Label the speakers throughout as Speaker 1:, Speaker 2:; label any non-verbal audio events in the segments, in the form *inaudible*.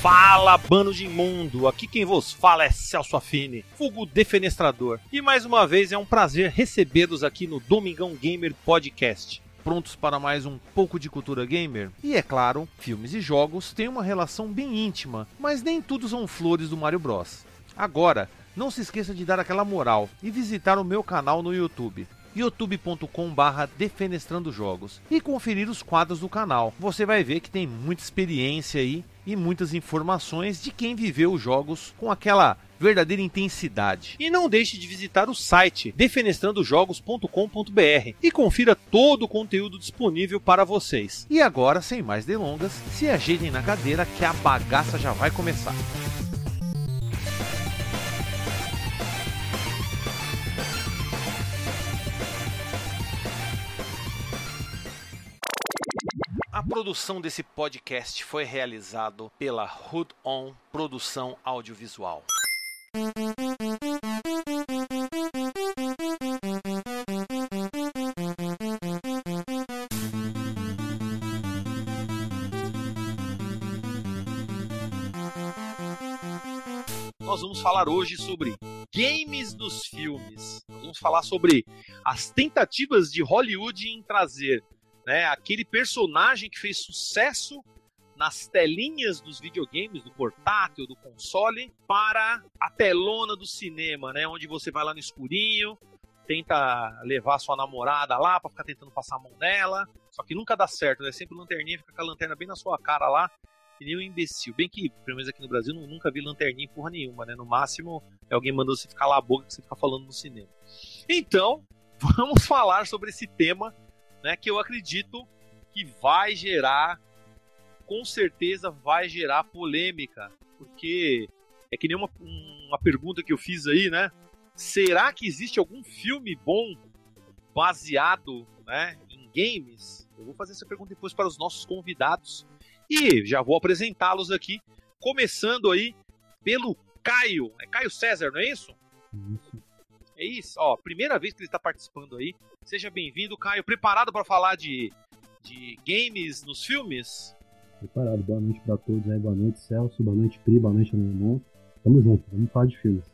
Speaker 1: Fala, bando de imundo! Aqui quem vos fala é Celso Affini, vulgo defenestrador. E mais uma vez é um prazer recebê-los aqui no Domingão Gamer Podcast. Prontos para mais um pouco de cultura gamer? E é claro, filmes e jogos têm uma relação bem íntima, mas nem tudo são flores do Mario Bros. Agora, não se esqueça de dar aquela moral e visitar o meu canal no YouTube youtube.com/barra defenestrando jogos e conferir os quadros do canal. Você vai ver que tem muita experiência aí e muitas informações de quem viveu os jogos com aquela verdadeira intensidade. E não deixe de visitar o site defenestrandojogos.com.br e confira todo o conteúdo disponível para vocês. E agora, sem mais delongas, se ajeitem na cadeira que a bagaça já vai começar. Produção desse podcast foi realizado pela Hood On Produção Audiovisual. Nós vamos falar hoje sobre games dos filmes. Nós vamos falar sobre as tentativas de Hollywood em trazer né, aquele personagem que fez sucesso nas telinhas dos videogames, do portátil, do console, para a telona do cinema, né, onde você vai lá no escurinho, tenta levar sua namorada lá para ficar tentando passar a mão nela, só que nunca dá certo, né? Sempre lanterninha, fica com a lanterna bem na sua cara lá, e nem um imbecil. Bem que, pelo menos aqui no Brasil, nunca vi lanterninha porra nenhuma, né? No máximo, é alguém mandando você ficar lá a boca que você fica falando no cinema. Então, *laughs* vamos falar sobre esse tema, né? Que eu acredito que vai gerar, com certeza vai gerar polêmica, porque é que nem uma, uma pergunta que eu fiz aí, né? Será que existe algum filme bom baseado né, em games? Eu vou fazer essa pergunta depois para os nossos convidados e já vou apresentá-los aqui, começando aí pelo Caio. É Caio César, não é isso?
Speaker 2: Isso.
Speaker 1: É isso. Ó, primeira vez que ele está participando aí. Seja bem-vindo, Caio. Preparado para falar de, de games nos filmes?
Speaker 2: Preparado. Boa noite pra todos aí. Boa noite, Celso. Boa noite, Pri. Boa noite, Alemão. Tamo junto. Vamos falar de filmes.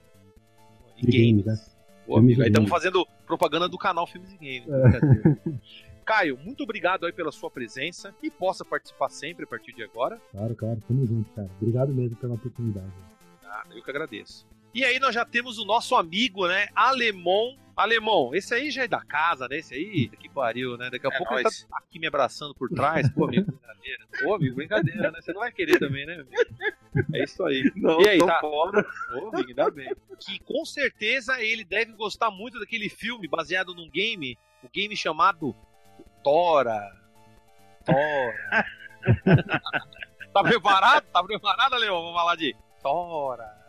Speaker 1: E
Speaker 2: De games, né?
Speaker 1: Amigo. Aí
Speaker 2: Filmes e
Speaker 1: estamos
Speaker 2: games.
Speaker 1: fazendo propaganda do canal Filmes e Games.
Speaker 2: É. *laughs*
Speaker 1: Caio, muito obrigado aí pela sua presença e possa participar sempre a partir de agora.
Speaker 2: Claro, claro. Tamo junto, cara. Obrigado mesmo pela oportunidade.
Speaker 1: Nada, eu que agradeço. E aí nós já temos o nosso amigo, né, Alemão. Alemão, esse aí já é da casa, né? Esse aí, que pariu, né? Daqui a
Speaker 3: É
Speaker 1: pouco ele
Speaker 3: nóis.
Speaker 1: tá aqui me abraçando por trás. Pô, amigo, brincadeira. Pô, amigo, brincadeira, né? Você não vai querer também, né? É isso aí.
Speaker 3: Não,
Speaker 1: E aí, tá?
Speaker 3: fora.
Speaker 1: Ô, amigo, ainda bem. Que com certeza ele deve gostar muito daquele filme baseado num game, o game chamado Tora. Tora. *laughs* tá preparado? Tá preparado, Leão? Vamos falar de Tora.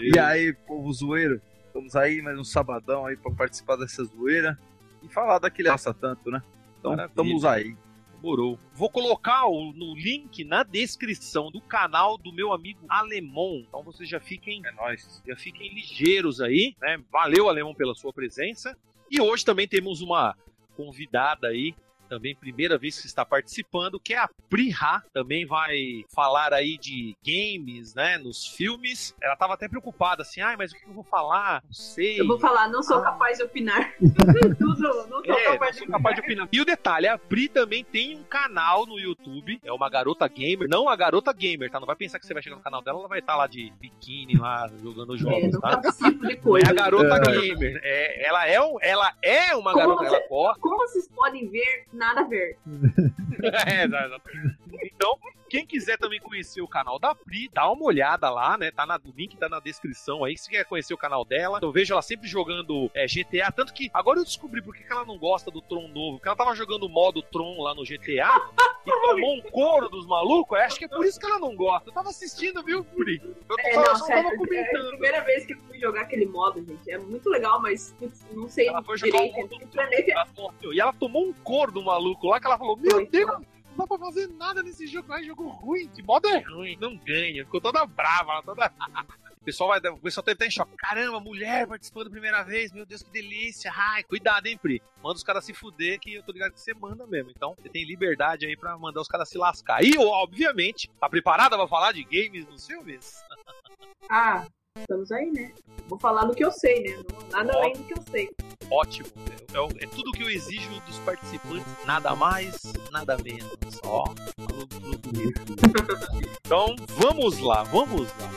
Speaker 3: E aí, povo zoeiro? Estamos aí mais um sabadão aí pra participar dessa zoeira e falar daquele assa tanto, né? Então,
Speaker 1: Maravilha.
Speaker 3: estamos aí.
Speaker 1: Demorou. Vou colocar o no link na descrição do canal do meu amigo Alemão. Então vocês já fiquem
Speaker 3: É nóis.
Speaker 1: já fiquem ligeiros aí, né? Valeu, Alemão, pela sua presença. E hoje também temos uma convidada aí, também primeira vez que está participando, que é a Priha. Também vai falar aí de games, né? Nos filmes. Ela estava até preocupada, assim, ai, mas o que eu vou falar? Não sei.
Speaker 4: Eu vou falar, não sou
Speaker 1: Ah.
Speaker 4: capaz de opinar. *laughs* Tudo, não sou
Speaker 1: É,
Speaker 4: capaz
Speaker 1: não
Speaker 4: de
Speaker 1: sou
Speaker 4: opinar.
Speaker 1: capaz de opinar. E o detalhe, a Pri também tem um canal no YouTube. É uma garota gamer. Não a garota gamer, tá? Não vai pensar que você vai chegar no canal dela, ela vai estar lá de biquíni, lá, jogando
Speaker 4: É,
Speaker 1: jogos,
Speaker 4: não
Speaker 1: tá?
Speaker 4: participo de
Speaker 1: Não
Speaker 4: coisa.
Speaker 1: é a garota
Speaker 3: É.
Speaker 1: gamer. É, ela, é um, ela é uma
Speaker 4: Como
Speaker 1: garota,
Speaker 4: você-
Speaker 1: ela gosta.
Speaker 4: Como vocês podem ver, nada a ver. *laughs*
Speaker 1: É, exato. então, quem quiser também conhecer o canal da Pri, dá uma olhada lá, né? Tá na, o link tá na descrição aí. Se quer conhecer o canal dela, eu vejo ela sempre jogando é, GTA. Tanto que agora eu descobri por que que ela não gosta do Tron novo. Porque ela tava jogando o modo Tron lá no GTA *laughs* e tomou um couro dos malucos. Eu acho que é por isso que ela não gosta. Eu tava assistindo, viu, Pri? Eu
Speaker 4: É,
Speaker 1: só,
Speaker 4: não,
Speaker 1: só
Speaker 4: sério,
Speaker 1: tava
Speaker 4: é a
Speaker 1: comentando.
Speaker 4: primeira vez que eu fui jogar aquele modo, gente. É muito legal, mas não sei
Speaker 1: Ela foi
Speaker 4: direito.
Speaker 1: falou, E ela tomou um couro do maluco lá que ela falou: Meu. Deus, dá pra fazer nada nesse jogo. É jogo ruim. De modo é ruim. Não ganha. Ficou toda brava, toda. *laughs* pessoal vai, o pessoal estar em choque. Caramba, mulher participando primeira vez, meu Deus, que delícia. Ai, cuidado, hein, Pri. Manda os caras se fuder, que eu tô ligado que você manda mesmo. Então, você tem liberdade aí pra mandar os caras se lascar. E, obviamente, tá preparada pra falar de games nos filmes? *laughs*
Speaker 4: Ah, estamos aí, né? Vou falar do que eu sei, né? Nada além do que eu sei.
Speaker 1: Ótimo. É, é, é tudo que eu exijo dos participantes. Nada mais, nada menos. Ó, *laughs* Então, vamos lá, vamos lá.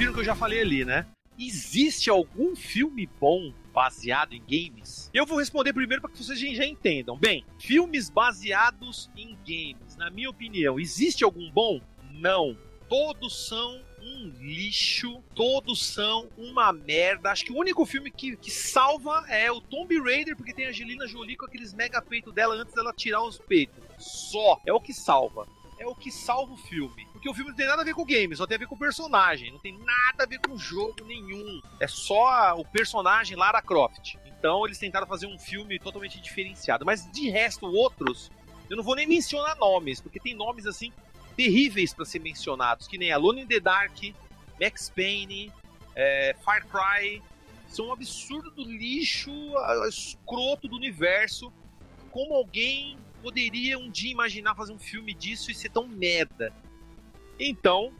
Speaker 1: Viram que eu já falei ali, né? Existe algum filme bom baseado em games? Eu vou responder primeiro para que vocês já entendam. Bem, filmes baseados em games, na minha opinião, existe algum bom? Não. Todos são um lixo, todos são uma merda. Acho que o único filme que, que salva é o Tomb Raider, porque tem a Angelina Jolie com aqueles mega peitos dela antes dela tirar os peitos. Só. É o que salva. É o que salva o filme. Porque o filme não tem nada a ver com o game, só tem a ver com o personagem. Não tem nada a ver com o jogo nenhum. É só o personagem Lara Croft. Então eles tentaram fazer um filme totalmente diferenciado. Mas de resto, outros, eu não vou nem mencionar nomes, porque tem nomes assim terríveis para ser mencionados, que nem Alone in the Dark, Max Payne, é, Far Cry. São um absurdo do lixo, escroto do universo. Como alguém poderia um dia imaginar fazer um filme disso e ser tão merda? Então,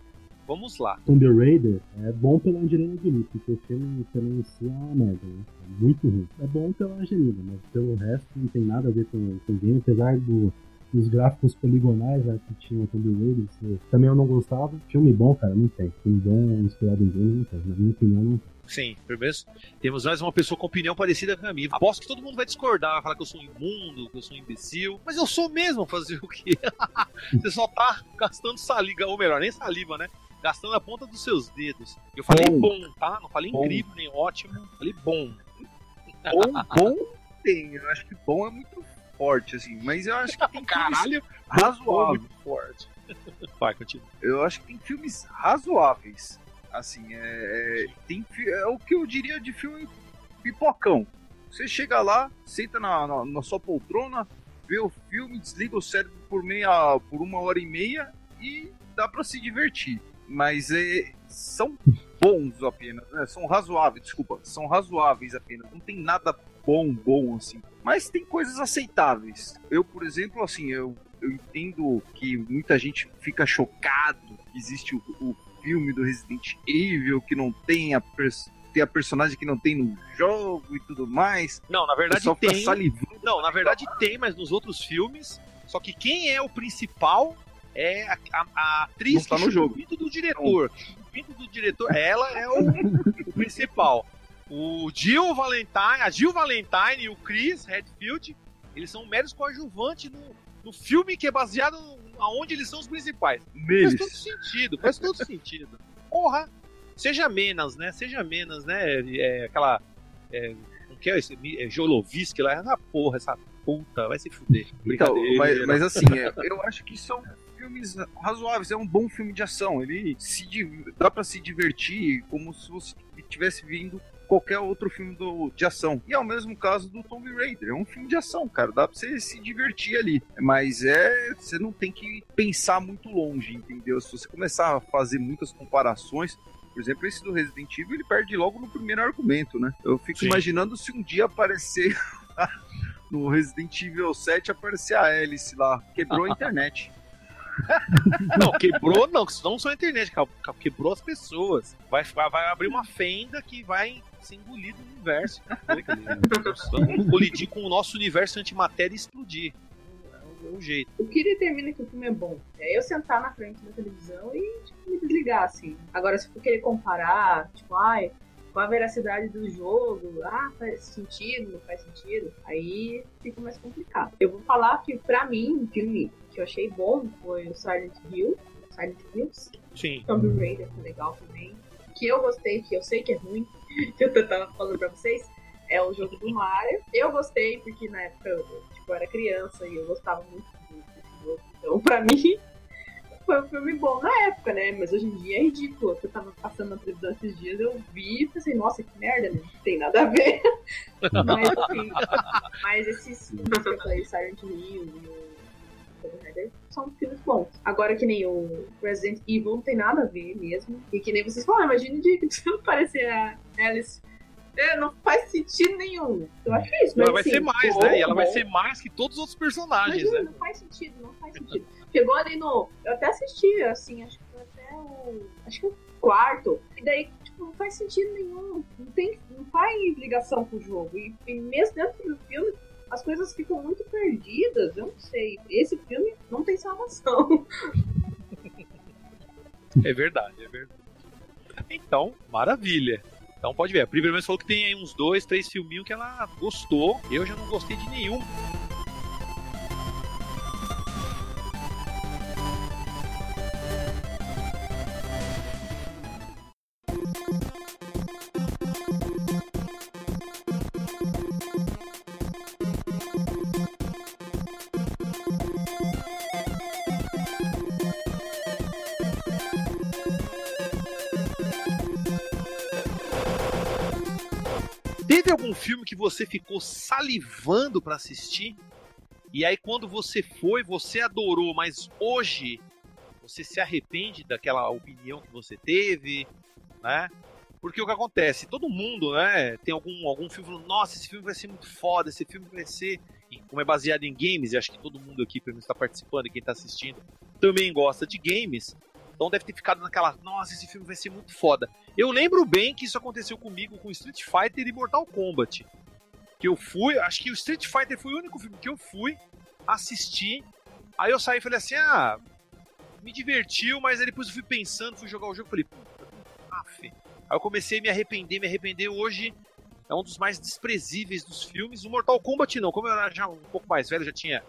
Speaker 1: vamos lá.
Speaker 2: Tomb Raider é bom pela Angelina Jolie, porque o filme também em é uma merda, né? É muito ruim. É bom pela Angelina, mas pelo resto não tem nada a ver com, com o game, apesar do, dos gráficos poligonais né, que tinha Tomb Raider, também eu não gostava. Filme bom, cara, não tem. Filme bom inspirado em game, não tem. Na minha opinião, não tem.
Speaker 1: Sim, primeiro temos mais uma pessoa com opinião parecida com a minha. Aposto que todo mundo vai discordar, vai falar que eu sou imundo, que eu sou imbecil. Mas eu sou mesmo, fazer o quê? *laughs* Você só tá gastando saliva, ou melhor, nem saliva, né? Gastando a ponta dos seus dedos. Eu falei bom, bom tá? Não falei bom. incrível, nem ótimo. Falei bom.
Speaker 3: Bom, bom tem. Eu acho que bom é muito forte, assim. Mas eu acho que tem *laughs*
Speaker 1: Caralho, razoável. Muito forte. *laughs* Vai, continua.
Speaker 3: Eu acho que tem filmes razoáveis Assim, é, é, tem, é o que eu diria de filme pipocão. Você chega lá, senta na, na, na, sua poltrona, vê o filme, desliga o cérebro por, meia, por uma hora e meia e dá para se divertir. Mas é, são bons apenas, né? são razoáveis, desculpa, são razoáveis apenas. Não tem nada bom, bom assim. Mas tem coisas aceitáveis. Eu, por exemplo, assim, eu, eu entendo que muita gente fica chocado que existe o, o filme do Resident Evil, que não tem a, tem a personagem que não tem no jogo e tudo mais.
Speaker 1: Não, na verdade tem. Não, na verdade tem, mas nos outros filmes. Só que quem é o principal é a, a, a atriz
Speaker 3: não tá no jogo.
Speaker 1: o pinto do diretor. O pinto do diretor, ela é o, o *laughs* principal. O Jill Valentine, a Jill Valentine e o Chris Redfield, eles são meros coadjuvantes no, no filme que é baseado aonde eles são os principais. Neles. Faz todo sentido, faz todo *laughs* sentido. Porra, seja menos, né? Seja menos, né? É, aquela. É, o que é esse? É, Jolovisky lá, ah, porra, essa puta, vai se fuder.
Speaker 3: Então, mas, mas assim, é, eu acho que são filmes razoáveis, é um bom filme de ação. Ele se dá para se divertir como se você estivesse vindo qualquer outro filme do, de ação. E é o mesmo caso do Tomb Raider. É um filme de ação, cara. Dá pra você se divertir ali. Mas é. Você não tem que pensar muito longe, entendeu? Se você começar a fazer muitas comparações. Por exemplo, esse do Resident Evil, ele perde logo no primeiro argumento, né? Eu fico Sim. imaginando se um dia aparecer *laughs* no Resident Evil 7 aparecer a Alice lá. Quebrou a internet. *laughs*
Speaker 1: não, quebrou não, não só a internet, quebrou as pessoas. Vai, vai abrir uma fenda que vai ser engolido no universo. *laughs* Vamos colidir com o nosso universo antimatéria e explodir. É o, é o jeito.
Speaker 4: O que determina que o filme é bom é eu sentar na frente da televisão e tipo, me desligar, assim. Agora, se for querer comparar, tipo, ai, com a veracidade do jogo, ah, faz sentido, não faz sentido, aí fica mais complicado. Eu vou falar que, pra mim, um filme que eu achei bom foi o Silent Hill, Silent Hills.
Speaker 1: Sim.
Speaker 4: Tomb Raider foi legal também. Que eu gostei, que eu sei que é ruim, *laughs* que eu tava falando pra vocês, é o jogo do Mario. Eu gostei, porque na época, tipo, eu era criança e eu gostava muito desse jogo. Então, pra *laughs* mim, foi um filme bom na época, né? Mas hoje em dia é ridículo. Eu tava passando na televisão esses dias, eu vi e pensei, nossa, que merda, né? Não tem nada a ver. *laughs* mas, enfim, mas esses filmes que eu falei, Silent Hill e o são filmes bons. Agora que nem o Resident Evil não tem nada a ver mesmo. E que nem vocês falaram, imagine de *laughs* parecer a Alice é, não faz sentido nenhum. Eu acho isso. Mas,
Speaker 1: ela vai
Speaker 4: assim,
Speaker 1: ser mais, né? E ela vai ser mais que todos os outros personagens,
Speaker 4: Imagina,
Speaker 1: né?
Speaker 4: não faz sentido, não faz sentido. Chegou ali no. Eu até assisti, assim, acho que até o. Acho que o quarto. E daí, tipo, não faz sentido nenhum. Não, tem, não faz ligação com o jogo. E, e mesmo dentro do filme, as coisas ficam muito perdidas. Eu não sei. Esse filme não tem salvação. *laughs*
Speaker 1: É verdade, é verdade. Então, maravilha. Então pode ver. A Pri pelo menos falou que tem aí uns dois, três filminhos que ela gostou. Eu já não gostei de nenhum. Que você ficou salivando pra assistir? E aí quando você foi, você adorou, mas hoje você se arrepende daquela opinião que você teve, né? Porque o que acontece? Todo mundo, né, tem algum, algum filme falando, nossa, esse filme vai ser muito foda, esse filme vai ser. Como é baseado em games, e acho que todo mundo aqui, pelo menos, está participando e quem está assistindo, também gosta de games. Então deve ter ficado naquela, nossa, esse filme vai ser muito foda. Eu lembro bem que isso aconteceu comigo com Street Fighter e Mortal Kombat. Que eu fui, acho que o Street Fighter foi o único filme que eu fui assistir. Aí eu saí e falei assim: ah, me divertiu, mas aí depois eu fui pensando, fui jogar o jogo falei, puta, af. Aí eu comecei a me arrepender, me arrepender. Hoje é um dos mais desprezíveis dos filmes. O Mortal Kombat não, como eu era já um pouco mais velho, já tinha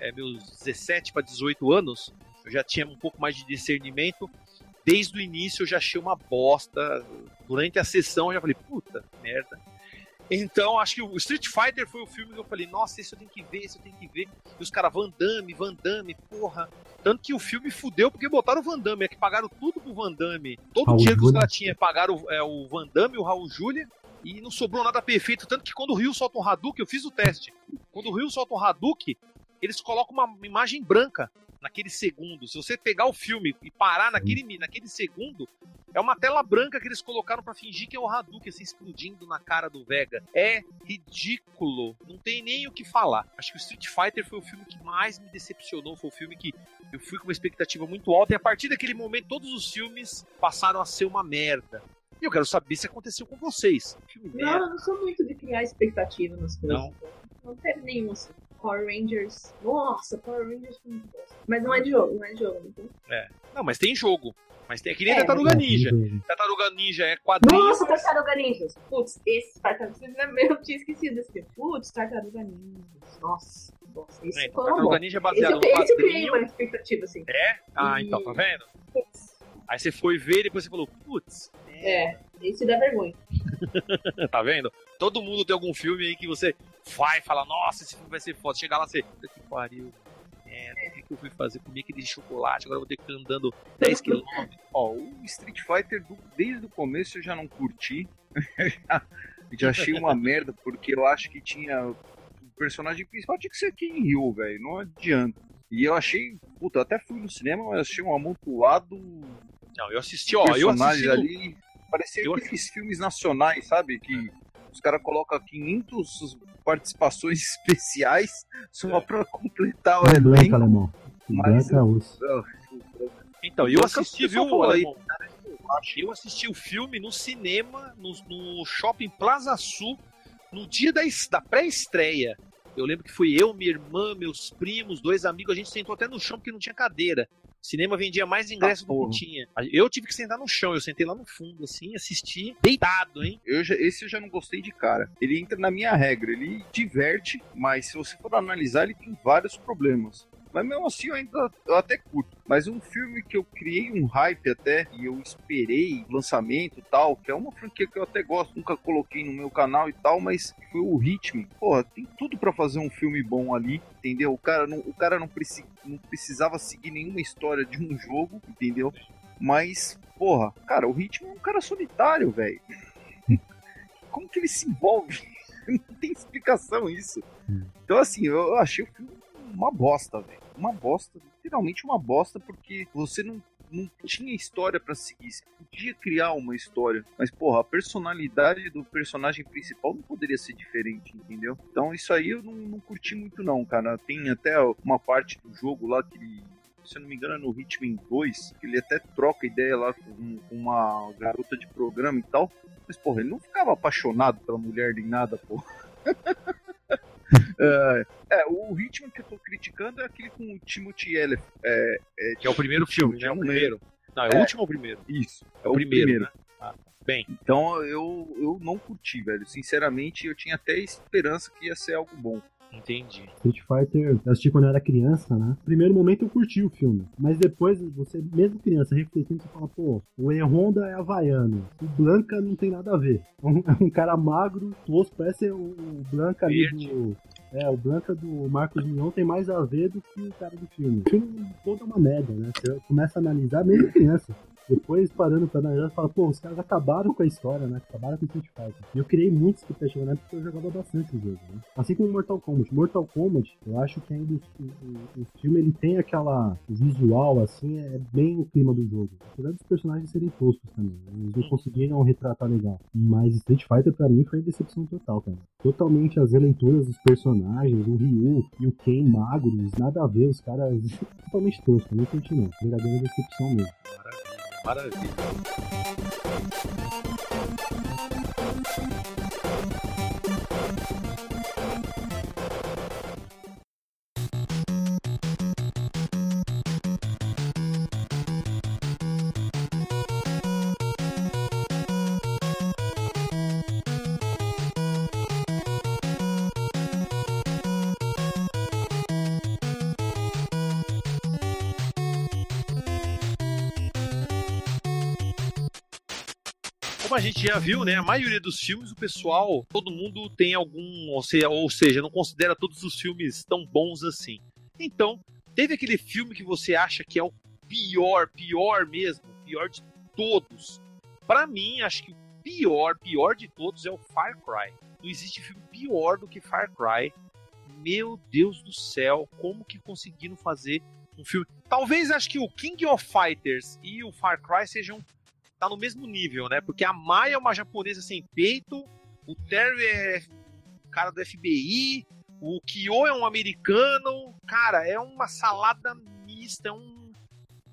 Speaker 1: é, meus 17 para 18 anos, eu já tinha um pouco mais de discernimento. Desde o início eu já achei uma bosta. Durante a sessão eu já falei, puta merda. Então, acho que o Street Fighter foi o filme que eu falei, nossa, esse eu tenho que ver, esse eu tenho que ver. E os caras, Van Damme, Van Damme, porra. Tanto que o filme fudeu porque botaram o Van Damme, é que pagaram tudo pro Van Damme. Todo o
Speaker 2: Raul
Speaker 1: dinheiro que os caras tinham, pagaram é, o Van Damme, o Raul Julia, e não sobrou nada perfeito. Tanto que quando o Ryu solta um Hadouken, eu fiz o teste. Quando o Ryu solta um Hadouken, eles colocam uma imagem branca naquele segundo. Se você pegar o filme e parar naquele, naquele segundo, é uma tela branca que eles colocaram pra fingir que é o Hadouken assim, explodindo na cara do Vega. É ridículo. Não tem nem o que falar. Acho que o Street Fighter foi o filme que mais me decepcionou. Foi o filme que eu fui com uma expectativa muito alta. E a partir daquele momento, todos os filmes passaram a ser uma merda. E eu quero saber se aconteceu com vocês.
Speaker 4: Não,
Speaker 1: merda.
Speaker 4: eu não sou muito de criar expectativa nas coisas.
Speaker 1: Não.
Speaker 4: Não teve nenhum assim. Power Rangers. Nossa, Power Rangers foi muito bom. Mas não é de jogo, não é de jogo. Então...
Speaker 1: Não, mas tem jogo. Mas tem que nem
Speaker 4: É,
Speaker 1: Tartaruga Ninja. Tartaruga Ninja é quadrinho.
Speaker 4: Nossa,
Speaker 1: mas-
Speaker 4: Tartaruga Ninjas. Putz, esse Tartaruga Ninjas. *laughs* Eu tinha esquecido desse filme. Putz, Tartaruga Ninjas. Nossa, nossa. Esse
Speaker 1: É, Tartaruga. Ninja é
Speaker 4: Esse,
Speaker 1: baseado
Speaker 4: eu,
Speaker 1: no
Speaker 4: esse eu criei
Speaker 1: quadrinho.
Speaker 4: uma expectativa, assim.
Speaker 1: É? Ah,
Speaker 4: E-
Speaker 1: então, tá vendo?
Speaker 4: Putz,
Speaker 1: Aí você foi ver e depois você falou, putz,
Speaker 4: É, esse dá vergonha. *laughs*
Speaker 1: tá vendo? Todo mundo tem algum filme aí que você vai falar, nossa, esse filme vai ser foda. Chegar lá, você, puta que pariu. Merda, o que, eu fui fazer? Comer aquele chocolate, agora eu vou ter que ficar andando 10 quilômetros.
Speaker 3: Ó, o Street Fighter, do- desde o começo eu já não curti. *laughs* já achei uma merda, porque eu acho que tinha. O personagem principal tinha que ser King Ryu, velho. Não adianta. E eu achei. Puta, eu até fui no cinema, mas achei um amontoado
Speaker 1: Não, eu assisti, ó, eu assisti.
Speaker 3: personagens
Speaker 1: no-
Speaker 3: ali. Parecia
Speaker 1: eu
Speaker 3: aqueles filmes nacionais, sabe? Que os caras colocam 500 participações *laughs* especiais só
Speaker 1: É.
Speaker 3: pra completar o elenco.
Speaker 2: alemão.
Speaker 3: Mas.
Speaker 1: Então, eu assisti, viu, Alemão? Eu assisti o filme no cinema, no, no shopping Plaza Sul, no dia da, da pré-estreia. Eu lembro que fui eu, minha irmã, meus primos, dois amigos, a gente sentou até no chão porque não tinha cadeira. Cinema vendia mais ingresso
Speaker 3: Ah,
Speaker 1: do que tinha. Eu tive que sentar no chão, eu sentei lá no fundo, assim, assisti deitado, hein?
Speaker 3: Eu já- esse eu já não gostei de cara. Ele entra na minha regra, ele diverte, mas se você for analisar, ele tem vários problemas. Mas mesmo assim eu ainda eu até curto. Mas um filme que eu criei um hype até, e eu esperei lançamento e tal, que é uma franquia que eu até gosto, nunca coloquei no meu canal e tal, mas foi o Hitman. Porra, tem tudo para fazer um filme bom ali, entendeu? O cara não, o cara não, preci, não precisava seguir nenhuma história de um jogo, entendeu? Mas, porra, cara, o Hitman é um cara solitário, velho. *laughs* Como que ele se envolve? *laughs* não tem explicação isso. Então, assim, eu achei o filme uma bosta, velho. Uma bosta, literalmente uma bosta, porque você não, não tinha história para seguir. Você podia criar uma história, mas, porra, a personalidade do personagem principal não poderia ser diferente, entendeu? Então, isso aí eu não, não curti muito, não, cara. Tem até uma parte do jogo lá que ele se eu não me engano, é no Hitman 2, que ele até troca ideia lá com uma garota de programa e tal. Mas, porra, ele não ficava apaixonado pela mulher nem nada, porra. *laughs* *laughs* é, é, o ritmo que eu tô criticando é aquele com o Timothy Elef. É,
Speaker 1: é, que é o primeiro filme, né? É o primeiro. Não, é, o último ou o primeiro?
Speaker 3: Isso,
Speaker 1: é o, o primeiro. primeiro. Né? Ah, bem.
Speaker 3: Então eu, eu não curti, velho. Sinceramente, eu tinha até esperança que ia ser algo bom.
Speaker 1: Entendi.
Speaker 2: Street Fighter, eu assisti quando eu era criança, né? Primeiro momento eu curti o filme, mas depois você, mesmo criança, refletindo, você fala, pô, o E Honda é havaiano, o Blanca não tem nada a ver. É um, *laughs* é um cara magro, tosco, parece o, Blanca ali do. É, o Blanca do Marcos Mion tem mais a ver do que o cara do filme. O filme todo é uma média, né? Você começa a analisar, mesmo criança. Depois, parando pra analisar, fala, pô, os caras acabaram com a história, né? Acabaram com o Street Fighter. E eu criei muito expectativa na época porque eu jogava bastante o jogo, né? Assim como Mortal Kombat. Mortal Kombat, eu acho que ainda o, o, o filme ele tem aquela visual, assim, é bem o clima do jogo. Apesar dos personagens serem toscos também. Né? Eles não conseguiram retratar legal. Mas Street Fighter, pra mim, foi decepção total, cara. Totalmente as releituras dos personagens, o Ryu e o Ken magros, nada a ver, os caras *laughs* totalmente toscos. Não curti não. Verdadeira decepção mesmo.
Speaker 1: Maravilha. Maravilha. como a gente já viu, né, a maioria dos filmes, o pessoal, todo mundo tem algum, ou seja, ou seja, não considera todos os filmes tão bons assim. Então, teve aquele filme que você acha que é o pior, pior mesmo, pior de todos. Para mim, acho que o pior, pior de todos é o Far Cry. Não existe filme pior do que Far Cry. Meu Deus do céu, como que conseguiram fazer um filme? Talvez acho que o King of Fighters e o Far Cry sejam tá no mesmo nível, né? Porque a Maia é uma japonesa sem peito, o Terry é cara do FBI, o Kyo é um americano. Cara, é uma salada mista, é um,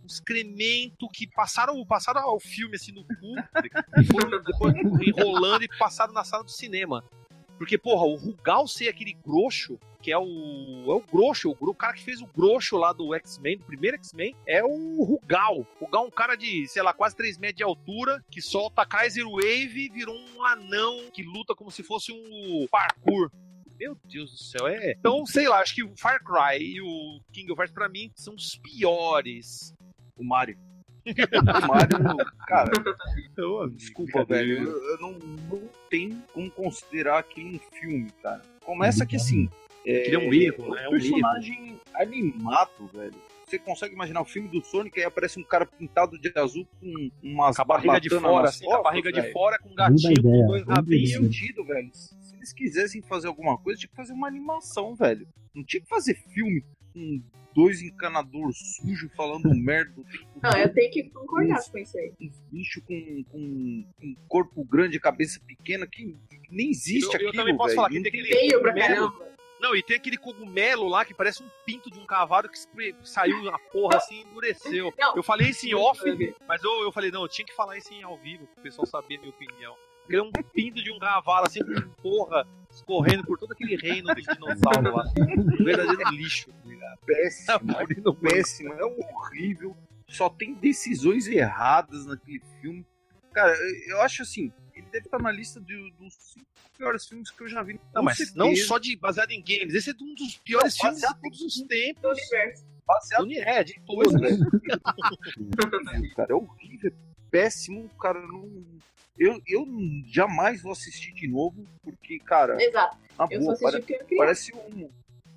Speaker 1: um excremento que passaram, passaram o filme assim no cu, *laughs* depois enrolando e passaram na sala do cinema. Porque, porra, o Rugal ser aquele grosso, que é o. É o grosso, o, o cara que fez o grosso lá do X-Men, do primeiro X-Men, é o Rugal. O Rugal é um cara de, sei lá, quase 3 metros de altura, que solta Kaiser Wave, virou um anão que luta como se fosse um parkour. Meu Deus do céu, é. Então, sei lá, acho que o Far Cry e o King of Fighters, pra mim, são os piores.
Speaker 3: O Mario. *laughs* o Mario, cara, eu, desculpa, velho, eu, eu não, não tenho como considerar aquilo um filme, cara. Começa que assim.
Speaker 1: É, é um erro, né? É um
Speaker 3: personagem erro. animado, velho. Você consegue imaginar o filme do Sonic e aí aparece um cara pintado de azul com umas
Speaker 1: com a barriga de fora, assim, costas, a barriga véio. de fora com um gatinho com dois rabinhos.
Speaker 3: sentido, velho. Se eles quisessem fazer alguma coisa, tinha que fazer uma animação, velho. Não tinha que fazer filme com dois encanadores sujos falando *laughs* merda o tempo
Speaker 4: Não, eu tenho que concordar com isso aí.
Speaker 3: Um bicho com, com um corpo grande, cabeça pequena, que nem existe eu, aquilo, Eu também posso véio. falar
Speaker 4: que tem aquele feio pra caramba.
Speaker 1: Não, e tem aquele cogumelo lá que parece um pinto de um cavalo que saiu na porra assim e endureceu. Não. Eu falei isso em off, mas eu, eu falei, não, eu tinha que falar isso em ao vivo, pro pessoal saber a minha opinião. Ele é um pinto de um cavalo, assim, com porra, escorrendo por todo aquele reino de dinossauro lá. Um verdadeiro lixo, tá ligado?
Speaker 3: Péssimo, péssimo, é horrível. Só tem decisões erradas naquele filme. Cara, eu acho assim, ele deve estar na lista de, dos cinco piores filmes que eu já vi.
Speaker 1: Não, mas certeza. não só de baseado em games, esse é um dos piores não, filmes de todos os tempos.
Speaker 3: Baseado
Speaker 1: Sony é, de todos, *laughs*
Speaker 3: cara, é horrível, é péssimo, cara. Não... Eu, eu jamais vou assistir de novo, porque, cara,
Speaker 4: Exato.
Speaker 3: na
Speaker 4: Eu só
Speaker 3: boa, parece um.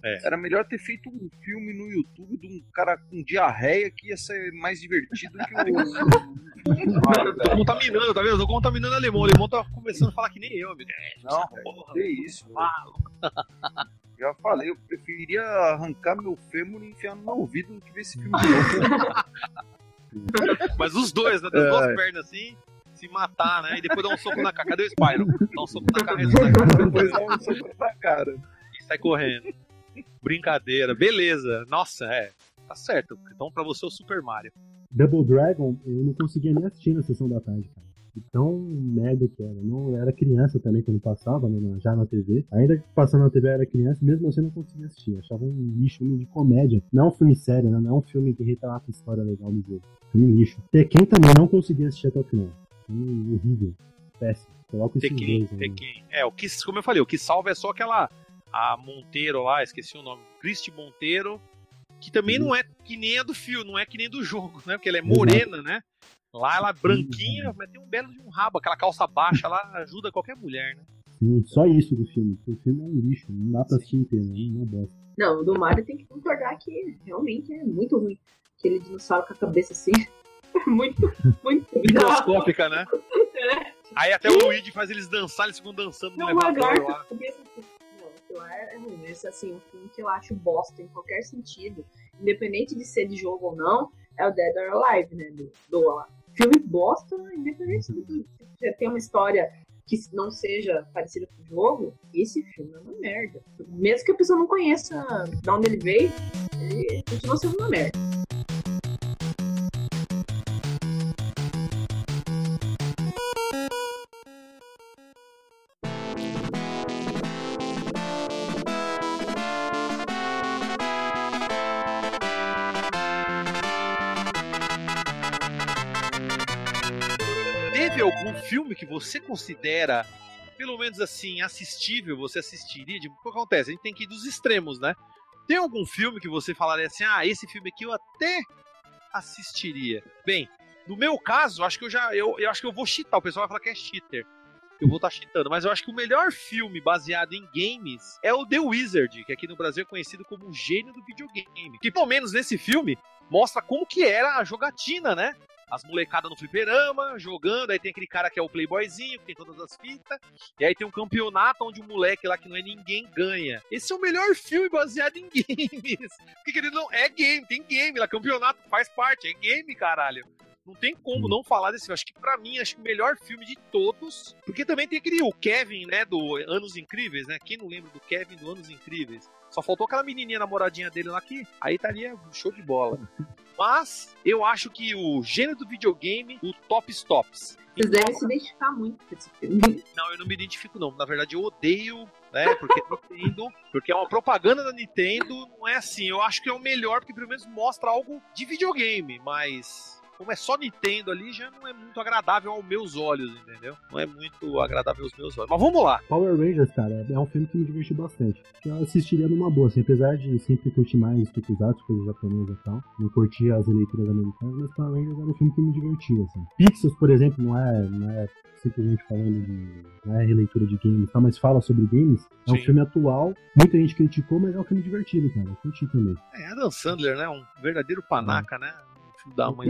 Speaker 1: É.
Speaker 3: Era melhor ter feito um filme no YouTube de um cara com diarreia que ia ser mais divertido que o. *laughs*
Speaker 1: Tô contaminando, tá vendo? Eu tô contaminando o alemão. O alemão tá começando a falar que nem eu, amigo. É,
Speaker 3: Não,
Speaker 1: essa porra.
Speaker 3: que isso. Já falei, eu preferiria arrancar meu fêmur e enfiar no meu ouvido do que ver esse filme de novo. *laughs*
Speaker 1: Mas os dois, né? Das
Speaker 3: É.
Speaker 1: duas pernas assim, se matar, né? E depois dar um soco na cara. Cadê o Spyro? Dá um soco na cabeça na cara
Speaker 3: Depois dá um soco na cara.
Speaker 1: e sai correndo. Brincadeira. Beleza. Nossa, é. Tá certo. Então pra você é o Super Mario.
Speaker 2: Double Dragon, eu não conseguia nem assistir na sessão da tarde, cara. De tão merda que era. Não, eu era criança também quando passava, né, já na TV. Ainda que passando na TV eu era criança, mesmo assim eu não conseguia assistir. Achava um lixo, filme de comédia. Não é um filme sério, né? Não é um filme que retrata a história legal do jogo. Filme lixo. Tekken também não conseguia assistir até o final. Horrível. Péssimo. Coloca esses
Speaker 1: Tekken,
Speaker 2: dois. né?
Speaker 1: Tekken. É, o que, como eu falei, o que salva é só aquela. A Monteiro lá, esqueci o nome. Cristi Monteiro. Que também
Speaker 2: Uhum.
Speaker 1: não é que nem a do filme, não é que nem do jogo, né? Porque ela é morena, né? Lá ela é branquinha,
Speaker 2: Uhum.
Speaker 1: mas tem um belo de um rabo. Aquela calça baixa lá ajuda qualquer mulher, né?
Speaker 2: Sim, só isso do filme. O filme é um lixo. Não dá pra assistir inteiro. né? Não bosta.
Speaker 4: Não, o do Mario tem que concordar que realmente é muito ruim. Aquele dinossauro com a cabeça assim. *laughs* muito, muito.
Speaker 1: Microscópica, né? Aí até o Luigi faz eles dançar, eles ficam dançando no
Speaker 4: Não,
Speaker 1: elevador
Speaker 4: lagarto
Speaker 1: lá.
Speaker 4: cabeça assim. Não, lá é ruim. Esse assim, um filme que eu acho bosta em qualquer sentido. Independente de ser de jogo ou não, é o Dead or Alive, né? Do, do lá. Filme bosta, independente de de já ter uma história que não seja parecida com o jogo, esse filme é uma merda. Mesmo que a pessoa não conheça de onde ele veio, ele continua sendo uma merda.
Speaker 1: Você considera, pelo menos assim, assistível, você assistiria? De... O que acontece? A gente tem que ir dos extremos, né? Tem algum filme que você falaria assim, ah, esse filme aqui eu até assistiria? Bem, no meu caso, acho que eu já. Eu, eu acho que eu vou cheatar. O pessoal vai falar que é cheater. Eu vou estar cheatando, mas eu acho que o melhor filme baseado em games é o The Wizard, que aqui no Brasil é conhecido como o gênio do videogame. Que pelo menos nesse filme mostra como que era a jogatina, né? As molecadas no fliperama, jogando, aí tem aquele cara que é o playboyzinho, que tem todas as fitas, e aí tem um campeonato onde o moleque lá que não é ninguém ganha. Esse é o melhor filme baseado em *laughs* games. Porque querido, não é game, tem game lá, campeonato faz parte, é game, caralho. Não tem como não falar desse filme. Acho que pra mim, acho que o melhor filme de todos. Porque também tem aquele o Kevin, né, do Anos Incríveis, né? Quem não lembra do Kevin do Anos Incríveis? Só faltou aquela menininha namoradinha dele lá que aí estaria show de bola. *laughs* Mas eu acho que o gênero do videogame, o Top Stops.
Speaker 4: Vocês devem se identificar muito com esse filme.
Speaker 1: Não, eu não me identifico não. Na verdade, eu odeio, né? Porque Nintendo, porque é uma propaganda da Nintendo, não é assim. Eu acho que é o melhor porque pelo menos mostra algo de videogame, mas como é só Nintendo ali, já não é muito agradável aos meus olhos, entendeu? Não é muito agradável aos meus olhos. Mas vamos lá.
Speaker 2: Power Rangers, cara, é um filme que me divertiu bastante. Eu assistiria numa boa, assim, apesar de sempre curtir mais Tokusatsu, coisas japonesas e tal. Não curtia as leituras americanas, mas Power Rangers era um filme que me divertiu, assim. Pixels, por exemplo, não é, não é simplesmente falando de. não é releitura de games e tal, mas fala sobre games. É um
Speaker 1: Sim.
Speaker 2: filme atual, muita gente criticou, mas é um filme divertido, cara. Eu curti também.
Speaker 1: É, Adam Sandler, né? Um verdadeiro panaca, né? Um filho da mãe.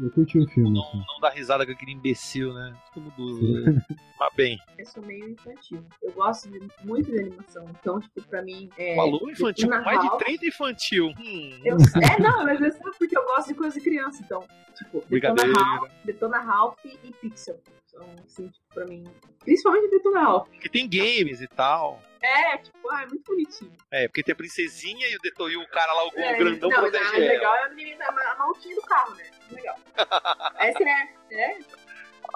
Speaker 2: Eu, eu curti o filme,
Speaker 1: Não,
Speaker 2: assim.
Speaker 1: não dá risada com aquele imbecil, né? Todo mundo. Mas bem,
Speaker 4: Eu sou meio infantil. Eu gosto de- muito de animação. Então, tipo, pra mim. É,
Speaker 1: falou infantil, mais de
Speaker 4: Ralph.
Speaker 1: 30 infantil. Hum,
Speaker 4: Eu, é, não, mas é só porque eu gosto de coisa de criança. Então, tipo, Detona. Ralph, Detona Ralph e Pixel. São, assim, tipo, pra mim. Principalmente Detona Ralph.
Speaker 1: porque tem games e tal.
Speaker 4: É, tipo, ah, é muito bonitinho.
Speaker 1: É, porque tem a princesinha e o, Deto, e o cara lá, o
Speaker 4: É,
Speaker 1: grandão
Speaker 4: não,
Speaker 1: protege
Speaker 4: a
Speaker 1: ela.
Speaker 4: legal é a menina, a a maluquinha do carro, né? Legal. *laughs* Essa é, é.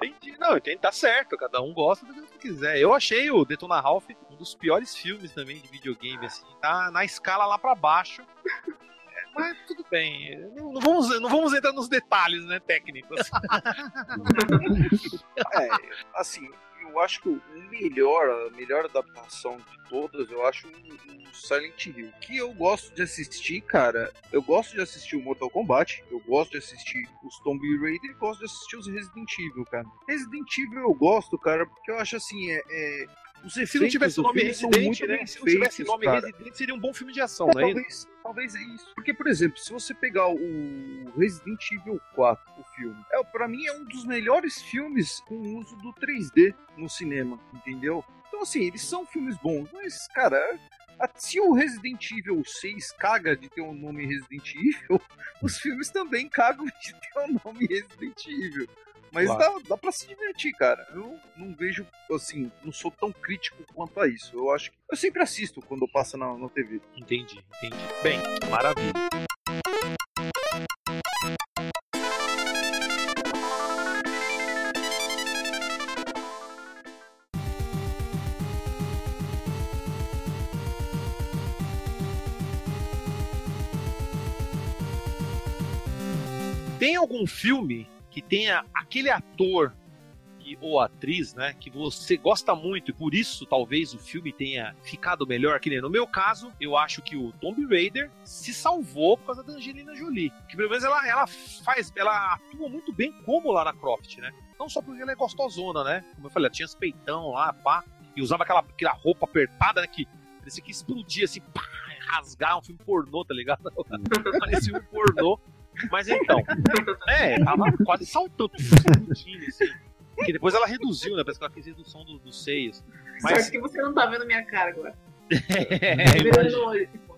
Speaker 1: Entendi. Não, entendi, tá certo, cada um gosta do que quiser. Eu achei o Detona Ralph um dos piores filmes também de videogame, assim. Tá na escala lá pra baixo. Mas tudo bem. Não, não vamos, não vamos entrar nos detalhes, né, técnicos. *laughs*
Speaker 3: É, assim, eu acho que o melhor, a melhor adaptação de todas, eu acho o, Silent Hill. Que eu gosto de assistir, cara. Eu gosto de assistir o Mortal Kombat, eu gosto de assistir os Tomb Raider e gosto de assistir os Resident Evil, cara. Resident Evil eu gosto, cara, porque eu acho assim, é, é
Speaker 1: se não tivesse nome Resident, né? Se não tivesse nome cara. Resident, seria um bom filme de ação, é,
Speaker 3: né? Talvez, talvez é isso. Porque, por exemplo, se você pegar o Resident Evil 4, o filme, é, pra mim é um dos melhores filmes com o uso do 3D no cinema, entendeu? Então, assim, eles são filmes bons, mas, cara, se o Resident Evil 6 caga de ter o um nome Resident Evil, *laughs* os filmes também cagam de ter o um nome Resident Evil. Mas claro. dá, dá pra se divertir, cara. Eu não vejo, assim, não sou tão crítico quanto a isso. Eu acho que. Eu sempre assisto quando passa na, na TV.
Speaker 1: Entendi, entendi. Bem, maravilha. Tem algum filme que tenha aquele ator que, ou atriz, né, que você gosta muito e por isso talvez o filme tenha ficado melhor, que nem no meu caso, eu acho que o Tomb Raider se salvou por causa da Angelina Jolie, que pelo menos ela, ela faz, ela atua muito bem como Lara Croft, né? Não só porque ela é gostosona, né? Como eu falei, ela tinha os peitão lá, pá, e usava aquela, aquela roupa apertada, né, que parecia que explodia assim, pá, rasgar um filme pornô, tá ligado? *laughs* Parecia um pornô. Mas então, é, tava quase saltando, explodindo, assim. Porque depois ela reduziu, né? Parece que ela fez redução dos do seios.
Speaker 4: Mas... Sorte que você não tá vendo minha cara agora. *laughs* é,
Speaker 1: tipo,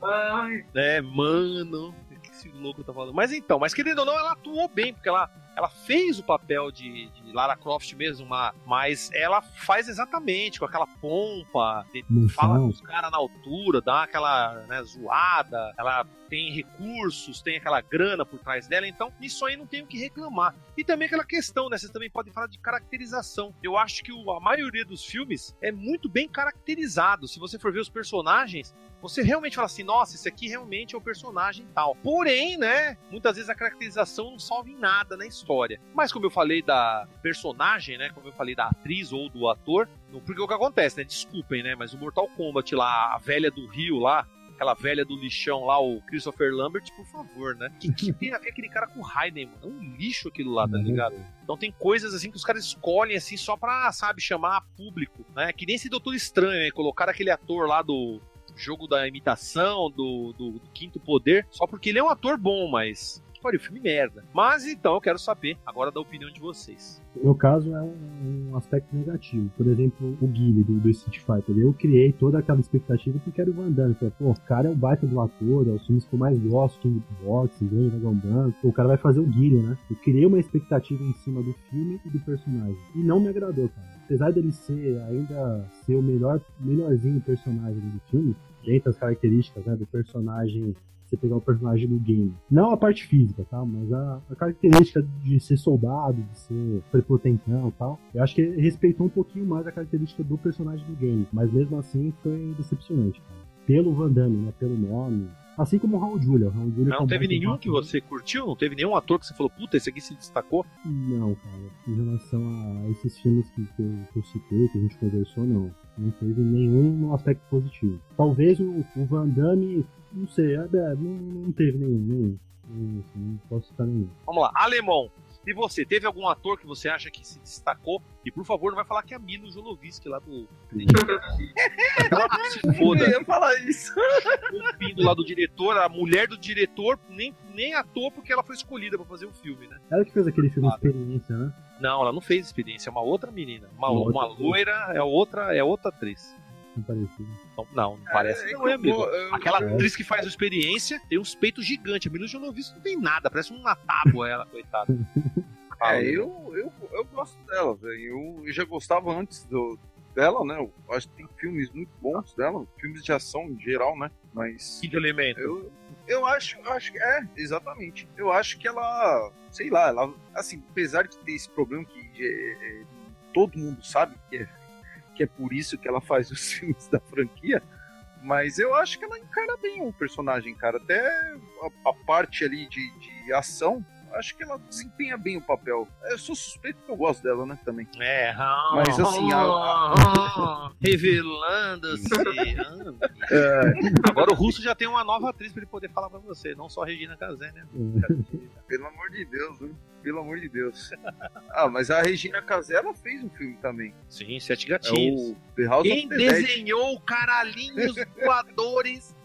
Speaker 1: é, mano. O que esse louco tá falando? Mas então, mas querendo ou não, ela atuou bem, porque ela ela fez o papel de, de Lara Croft mesmo, uma, mas ela faz exatamente com aquela pompa, de, fala com os caras na altura, dá aquela né, zoada, ela tem recursos, tem aquela grana por trás dela, então isso aí não tem o que reclamar. E também aquela questão, né? Vocês também podem falar de caracterização. Eu acho que a maioria dos filmes é muito bem caracterizado. Se você for ver os personagens, você realmente fala assim, nossa, esse aqui realmente é o personagem tal. Porém, né, muitas vezes a caracterização não salva em nada na história. Mas como eu falei da personagem, né, como eu falei da atriz ou do ator, porque o que acontece, né, desculpem, né, mas o Mortal Kombat lá, a velha do Rio lá, aquela velha do lixão lá, o Christopher Lambert, por favor, né? Que, que tem a ver aquele cara com o Raiden, mano? É um lixo aquilo lá, tá uhum. ligado? Então tem coisas assim que os caras escolhem assim só pra, sabe, chamar público, né? Que nem esse Doutor Estranho, né? Colocaram aquele ator lá do jogo da imitação, do, do, do, quinto poder, só porque ele é um ator bom, mas. Olha, o filme merda. Mas então eu quero saber agora da opinião de vocês.
Speaker 2: No meu caso é um, um aspecto negativo. Por exemplo, o Guile do, do Street Fighter. Eu criei toda aquela expectativa porque era o Van Damme. Falei, pô, o cara é um baita do ator, é os filmes que eu mais gosto, King Box, Dragão Branco. O cara vai fazer o Guile, né? Eu criei uma expectativa em cima do filme e do personagem. E não me agradou, cara. Apesar dele ser ainda ser o melhor, melhorzinho personagem do filme, dentre as características né, do personagem, você pegar o personagem do game. Não a parte física, tá? Mas a, a característica de ser soldado, de ser prepotentão e tal. Eu acho que ele respeitou um pouquinho mais a característica do personagem do game. Mas mesmo assim foi decepcionante, cara. Pelo Van Damme, né? Pelo nome, Assim como o Raul Julia. O Raul
Speaker 1: Julia não teve nenhum que você curtiu? Não teve nenhum ator que você falou, puta, esse aqui se destacou?
Speaker 2: Não, cara. Em relação a esses filmes que, que, eu, que eu citei, que a gente conversou, não. Não teve nenhum no aspecto positivo. Talvez o, o Van Damme, não sei, é, é não, não teve nenhum, nenhum. Não, não posso citar nenhum.
Speaker 1: Vamos lá, Alemão. E você, teve algum ator que você acha que se destacou? E por favor, não vai falar que é a Milo Joloviski lá do.
Speaker 3: se *laughs* foda. Eu ia falar isso.
Speaker 1: O filho lá do diretor, a mulher do diretor, nem, nem ator, porque ela foi escolhida pra fazer o filme, né?
Speaker 2: Ela que fez aquele filme ah, Experiência, né?
Speaker 1: Não, ela não fez Experiência, é uma outra menina. Uma, uma, uma loira é outra, é outra atriz.
Speaker 2: Não parece.
Speaker 1: Não, não, não parece. É, não é, amigo. Aquela atriz que faz a experiência tem uns peitos gigantes. A Mila Jovovich não tem nada, parece uma tábua ela, coitada. *laughs*
Speaker 3: é, eu, eu, eu gosto dela, velho. Eu já gostava antes do, dela, né? Eu acho que tem filmes muito bons dela, filmes de ação em geral, né? Mas.
Speaker 1: Que de elemento?
Speaker 3: Eu, eu acho, eu acho que é, exatamente. Eu acho que ela, sei lá, ela, assim, apesar de ter esse problema que é, é, todo mundo sabe que é que é por isso que ela faz os *laughs* filmes da franquia. Mas eu acho que ela encara bem o personagem, cara. Até a, a parte ali de, de ação, acho que ela desempenha bem o papel. Eu sou suspeito que eu gosto dela, né, também.
Speaker 1: É,
Speaker 3: Mas, assim, a-
Speaker 1: a... *laughs* revelando-se. *laughs*
Speaker 3: É,
Speaker 1: Agora o Russo já tem uma nova atriz pra ele poder falar pra você, não só a Regina Casé, né?
Speaker 3: pelo amor de Deus, né? Pelo amor de Deus. *laughs* Ah, mas a Regina Casé, ela fez um filme também.
Speaker 1: Sim, Sete
Speaker 3: É
Speaker 1: Gatinhos.
Speaker 3: o The House
Speaker 1: Quem
Speaker 3: of the Dead.
Speaker 1: desenhou caralhinhos voadores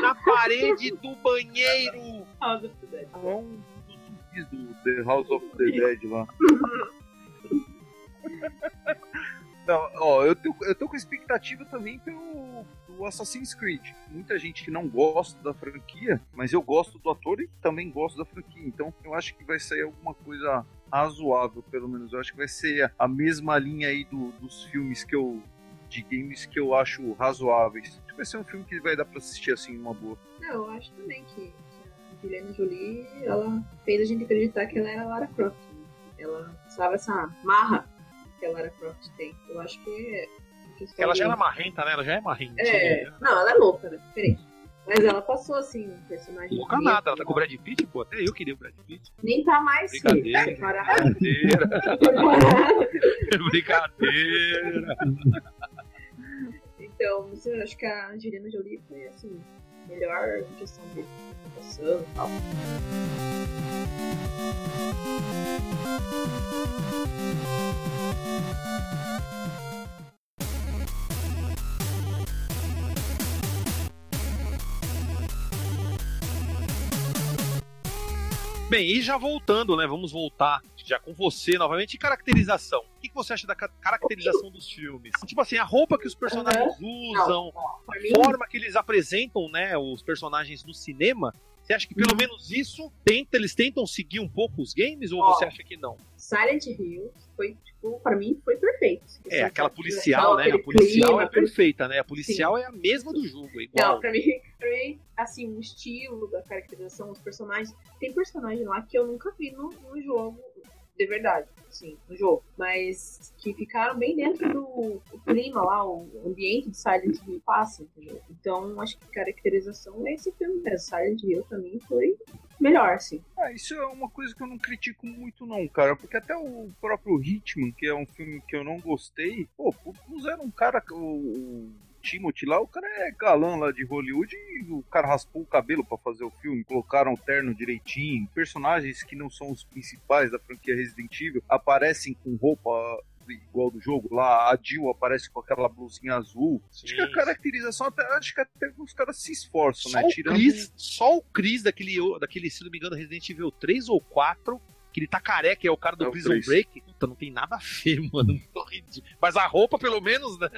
Speaker 1: na parede do banheiro?
Speaker 4: House of the Dead.
Speaker 3: É um dos zumbis do The House of the Dead lá. *laughs* Não, ó, eu tô, eu tô com expectativa também pelo do Assassin's Creed. Muita gente que não gosta da franquia, mas eu gosto do ator e também gosto da franquia. Então eu acho que vai sair alguma coisa razoável, pelo menos. Eu acho que vai ser a mesma linha aí do- dos filmes que eu. de games que eu acho razoáveis. Acho que vai ser um filme que vai dar pra assistir assim numa boa.
Speaker 4: Não, eu acho também que, a Juliana Jolie, ela fez a gente acreditar que ela era Lara Croft. né? Ela usava essa marra que a Lara Croft tem. Eu acho que é questão
Speaker 1: Ela já era marrenta, né? Ela já é marrenta.
Speaker 4: É, não, ela é louca, né? Diferente. Mas ela passou assim, um personagem.
Speaker 1: Louca
Speaker 4: bonito,
Speaker 1: nada, ela tá com o Brad Pitt, pô. Até eu queria o Brad Pitt.
Speaker 4: Nem tá mais
Speaker 1: Brincadeira.
Speaker 4: filho. Parado.
Speaker 1: Brincadeira. *laughs* Brincadeira.
Speaker 4: Então, eu acho que a Angelina Jolie foi assim, melhor questão de atuação e tal.
Speaker 1: Bem, e já voltando, né? Vamos voltar já com você novamente. E caracterização. O que você acha da ca- caracterização dos filmes? Tipo assim, a roupa que os personagens usam,
Speaker 4: Pra
Speaker 1: a forma que eles apresentam, né, os personagens no cinema. Você acha que pelo
Speaker 4: Uhum.
Speaker 1: menos isso tenta, eles tentam seguir um pouco os games ou
Speaker 4: Ó,
Speaker 1: você acha que não?
Speaker 4: Silent Hill foi, tipo, pra mim foi perfeito.
Speaker 1: É, aquela
Speaker 4: Aquele
Speaker 1: policial, né? A policial
Speaker 4: clima,
Speaker 1: é perfeita, né? A policial é a mesma do jogo, é igual.
Speaker 4: Não, pra mim, pra mim, assim, o estilo da caracterização, os personagens. Tem personagem lá que eu nunca vi no, no jogo, de verdade, assim, no jogo. Mas que ficaram bem dentro do clima lá, o ambiente de Silent Hill passa, entendeu? Então, acho que caracterização é esse filme mesmo. Silent Hill mim foi melhor, assim.
Speaker 3: Ah, isso é uma coisa que eu não critico muito, não, cara. Porque até o próprio Hitman, que é um filme que eu não gostei, pô, puseram um cara, o Timothy lá, o cara é galã lá de Hollywood e o cara raspou o cabelo pra fazer o filme, colocaram o terno direitinho. Personagens que não são os principais da franquia Resident Evil aparecem com roupa igual do jogo. Lá a Jill aparece com aquela blusinha azul. Acho que a
Speaker 1: Sim.
Speaker 3: caracterização, até, acho que até os caras se esforçam,
Speaker 1: Só
Speaker 3: né?
Speaker 1: o, Chris, só o Chris daquele, daquele, se não me engano, Resident Evil 3 ou 4, que ele tá careca, é o cara do
Speaker 3: É
Speaker 1: Prison. Break. Puta, não tem nada a ver, *laughs* mano. Mas a roupa, pelo menos, né?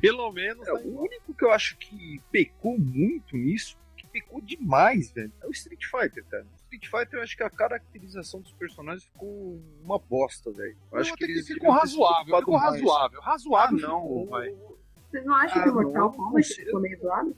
Speaker 1: Pelo menos.
Speaker 3: É, o único que eu acho que pecou muito nisso, que pecou demais, velho, é o Street Fighter, cara. O Street Fighter, eu acho que a caracterização dos personagens ficou uma bosta, velho. Eu acho
Speaker 1: Não,
Speaker 3: que eles
Speaker 1: ficou razoável, ficou
Speaker 3: mais.
Speaker 1: razoável.
Speaker 3: Ah,
Speaker 1: Razoável
Speaker 3: não.
Speaker 1: ficou, vai.
Speaker 4: Vocês não acham
Speaker 3: Ah,
Speaker 4: que o
Speaker 3: não,
Speaker 4: Mortal Kombat ficou meio zoado?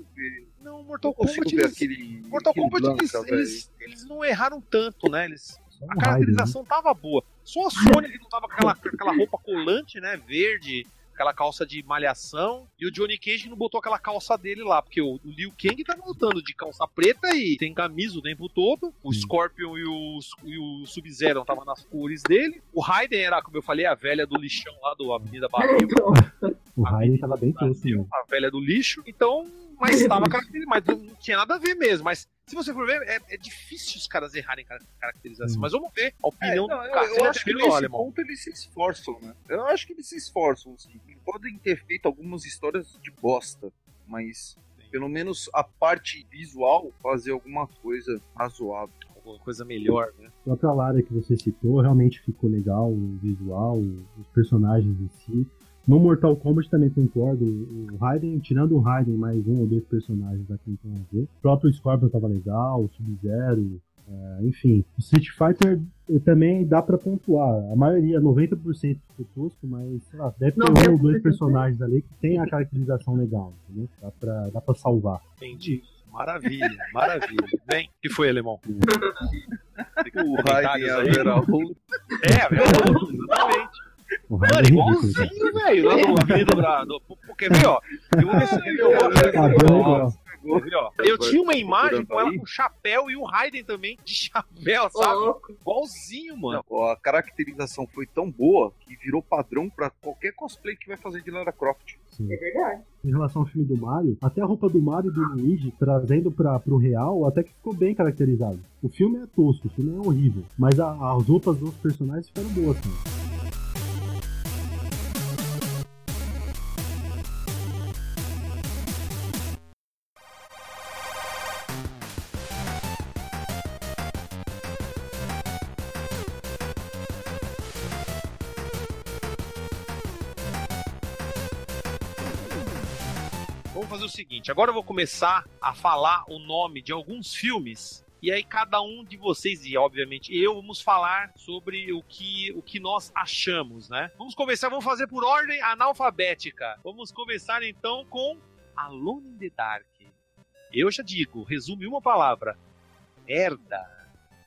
Speaker 1: Não, Mortal
Speaker 3: Não consigo
Speaker 1: Kombat, eles,
Speaker 3: aquele.
Speaker 1: Mortal
Speaker 3: aquele
Speaker 1: Kombat
Speaker 3: Blanca,
Speaker 1: eles, eles, eles não erraram tanto, né? Eles, a
Speaker 2: Raiden, né?
Speaker 1: caracterização tava boa. Só a Sony que não tava com aquela, com aquela *laughs* roupa colante, né? Verde, aquela calça de malhação. E o Johnny Cage não botou aquela calça dele lá, porque o, o Liu Kang tá voltando de calça preta e tem camisa o tempo todo. O. Scorpion e o, e o Sub-Zero estavam nas cores dele. O Raiden era, como eu falei, a velha do lixão lá do Avenida Barril. *laughs*
Speaker 2: O Raiden tava bem
Speaker 1: Brasil,
Speaker 2: mesmo.
Speaker 1: a velha do lixo. Então, mas estava caracterizado, mas não tinha nada a ver mesmo. Mas se você for ver, é, é difícil os caras errarem car- caracterização.
Speaker 2: Hum.
Speaker 1: Mas vamos ver a
Speaker 3: É,
Speaker 1: opinião
Speaker 3: não,
Speaker 1: do
Speaker 3: eu,
Speaker 1: cara.
Speaker 3: eu
Speaker 1: já
Speaker 3: acho que nesse
Speaker 1: alemão?
Speaker 3: ponto eles se esforçam, né? Eu acho que eles se esforçam, sim. Eles podem ter feito algumas histórias de bosta, mas pelo menos a parte visual fazer alguma coisa razoável.
Speaker 1: Alguma coisa melhor, né?
Speaker 2: A própria Lara que você citou, realmente ficou legal o visual, os personagens em si. No Mortal Kombat também concordo, o Raiden, tirando o Raiden, mais um ou dois personagens não tem a ver. O próprio Scorpion tava legal, o Sub-Zero, é, enfim. O Street Fighter também dá pra pontuar. A maioria, 90% ficou tosco, mas sei lá, deve ter um ou dois
Speaker 4: 90%.
Speaker 2: personagens ali que tem a caracterização legal, entendeu? Dá pra, dá pra salvar.
Speaker 1: Entendi. Maravilha, maravilha. *laughs* Bem, o que foi, alemão?
Speaker 3: O Raiden
Speaker 1: Comentários aí?
Speaker 3: Averal.
Speaker 1: É, velho, *laughs* exatamente.
Speaker 2: O
Speaker 1: Mano, igualzinho, velho. Lá no Avenida do. do- pô, Quer ver, ó? Eu vou ver se eu vou-. Eu tinha uma imagem com ela com chapéu e o Raiden também de chapéu, sabe? Igualzinho, mano.
Speaker 3: A caracterização foi tão boa que virou padrão pra qualquer cosplay que vai fazer de Lara Croft.
Speaker 2: Sim.
Speaker 4: É verdade.
Speaker 2: Em relação ao filme do Mario, até a roupa do Mario e do Luigi, trazendo pra, pro real, até que ficou bem caracterizado. O filme é tosco, o filme é horrível. Mas a- as roupas dos personagens ficaram boas, cara.
Speaker 1: Seguinte: agora eu vou começar a falar o nome de alguns filmes. E aí cada um de vocês, e obviamente eu, vamos falar sobre o que, o que nós achamos, né? Vamos começar, vamos fazer por ordem analfabética. Vamos começar então com Alone in the Dark. Eu já digo, resume uma palavra. Merda.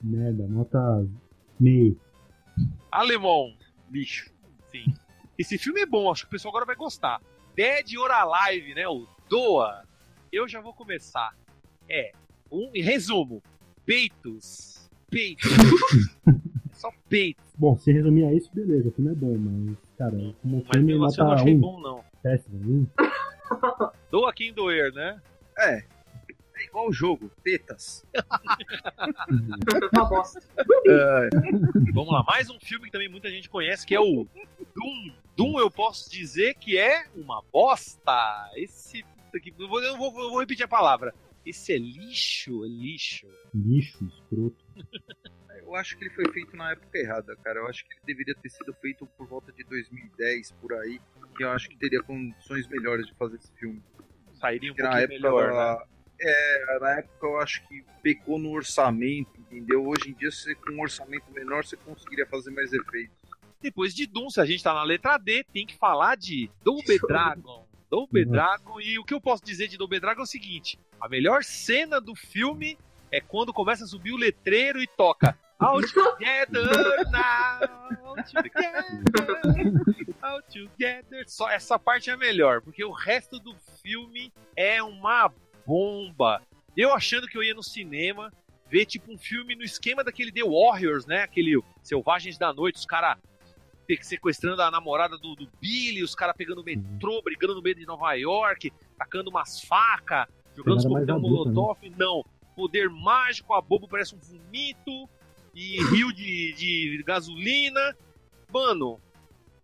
Speaker 2: Merda, nota meio.
Speaker 1: Alemão.
Speaker 3: Lixo.
Speaker 1: Sim. Esse filme é bom, acho que o pessoal agora vai gostar. Dead or Alive, né? O Doa. Eu já vou começar. É, um, resumo, peitos. Peitos. é *laughs* só peitos.
Speaker 2: Bom, se resumir a isso, beleza, o filme é bom, mas, cara, como
Speaker 1: Mas
Speaker 2: filme
Speaker 1: mesmo assim eu não achei
Speaker 2: 1,
Speaker 1: bom, não.
Speaker 2: péssimo. Um. *laughs*
Speaker 1: Doa quem doer, né?
Speaker 3: É. É igual o jogo, tetas.
Speaker 4: Uma bosta.
Speaker 3: É,
Speaker 1: Vamos lá, mais um filme que também muita gente conhece, que é o Doom. Doom eu posso dizer que é uma bosta. Esse puta que eu vou, eu vou, eu vou repetir a palavra. Esse é lixo, é lixo.
Speaker 2: Lixo, escroto. *laughs*
Speaker 3: eu acho que ele foi feito na época errada, cara. Eu acho que ele deveria ter sido feito por volta de 2010, por aí. Que eu acho que teria condições melhores de fazer esse filme.
Speaker 1: Sairia um
Speaker 3: época,
Speaker 1: melhor, né?
Speaker 3: é, na época eu acho que pecou no orçamento, entendeu? Hoje em dia, você com um orçamento menor, você conseguiria fazer mais efeitos.
Speaker 1: Depois de Doom, se a gente tá na letra D, tem que falar de Double Dragon. Double
Speaker 2: Nossa.
Speaker 1: Dragon, e o que eu posso dizer de Double Dragon é o seguinte: a melhor cena do filme é quando começa a subir o letreiro e toca All together now, all together, all together. Só essa parte é a melhor, porque o resto do filme é uma bomba. Eu achando que eu ia no cinema ver tipo um filme no esquema daquele The Warriors, né? Aquele Selvagens da Noite, os caras sequestrando a namorada do, do Billy, os caras pegando o metrô, brigando no meio de Nova York, tacando umas facas, jogando os coquetel
Speaker 2: adulta, né?
Speaker 1: molotov. Não, poder mágico, a bobo parece um vomito, e *laughs* rio de, de gasolina. Mano,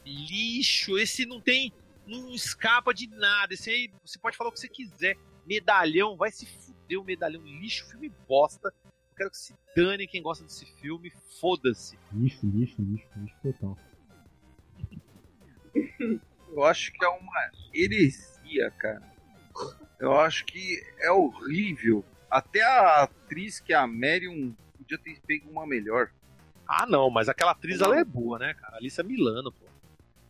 Speaker 1: lixo, esse não tem, não escapa de nada. Esse aí, você pode falar o que você quiser. Medalhão, vai se fuder o medalhão, lixo, filme bosta. Eu quero que se dane quem gosta desse filme, foda-se.
Speaker 2: Lixo, lixo, lixo, lixo total.
Speaker 3: Eu acho que é uma heresia, cara. Eu acho que é horrível. Até a atriz que é a Marion podia ter pego uma melhor.
Speaker 1: Ah, não, mas aquela atriz ela é boa, né, cara? Alissa Milano, pô.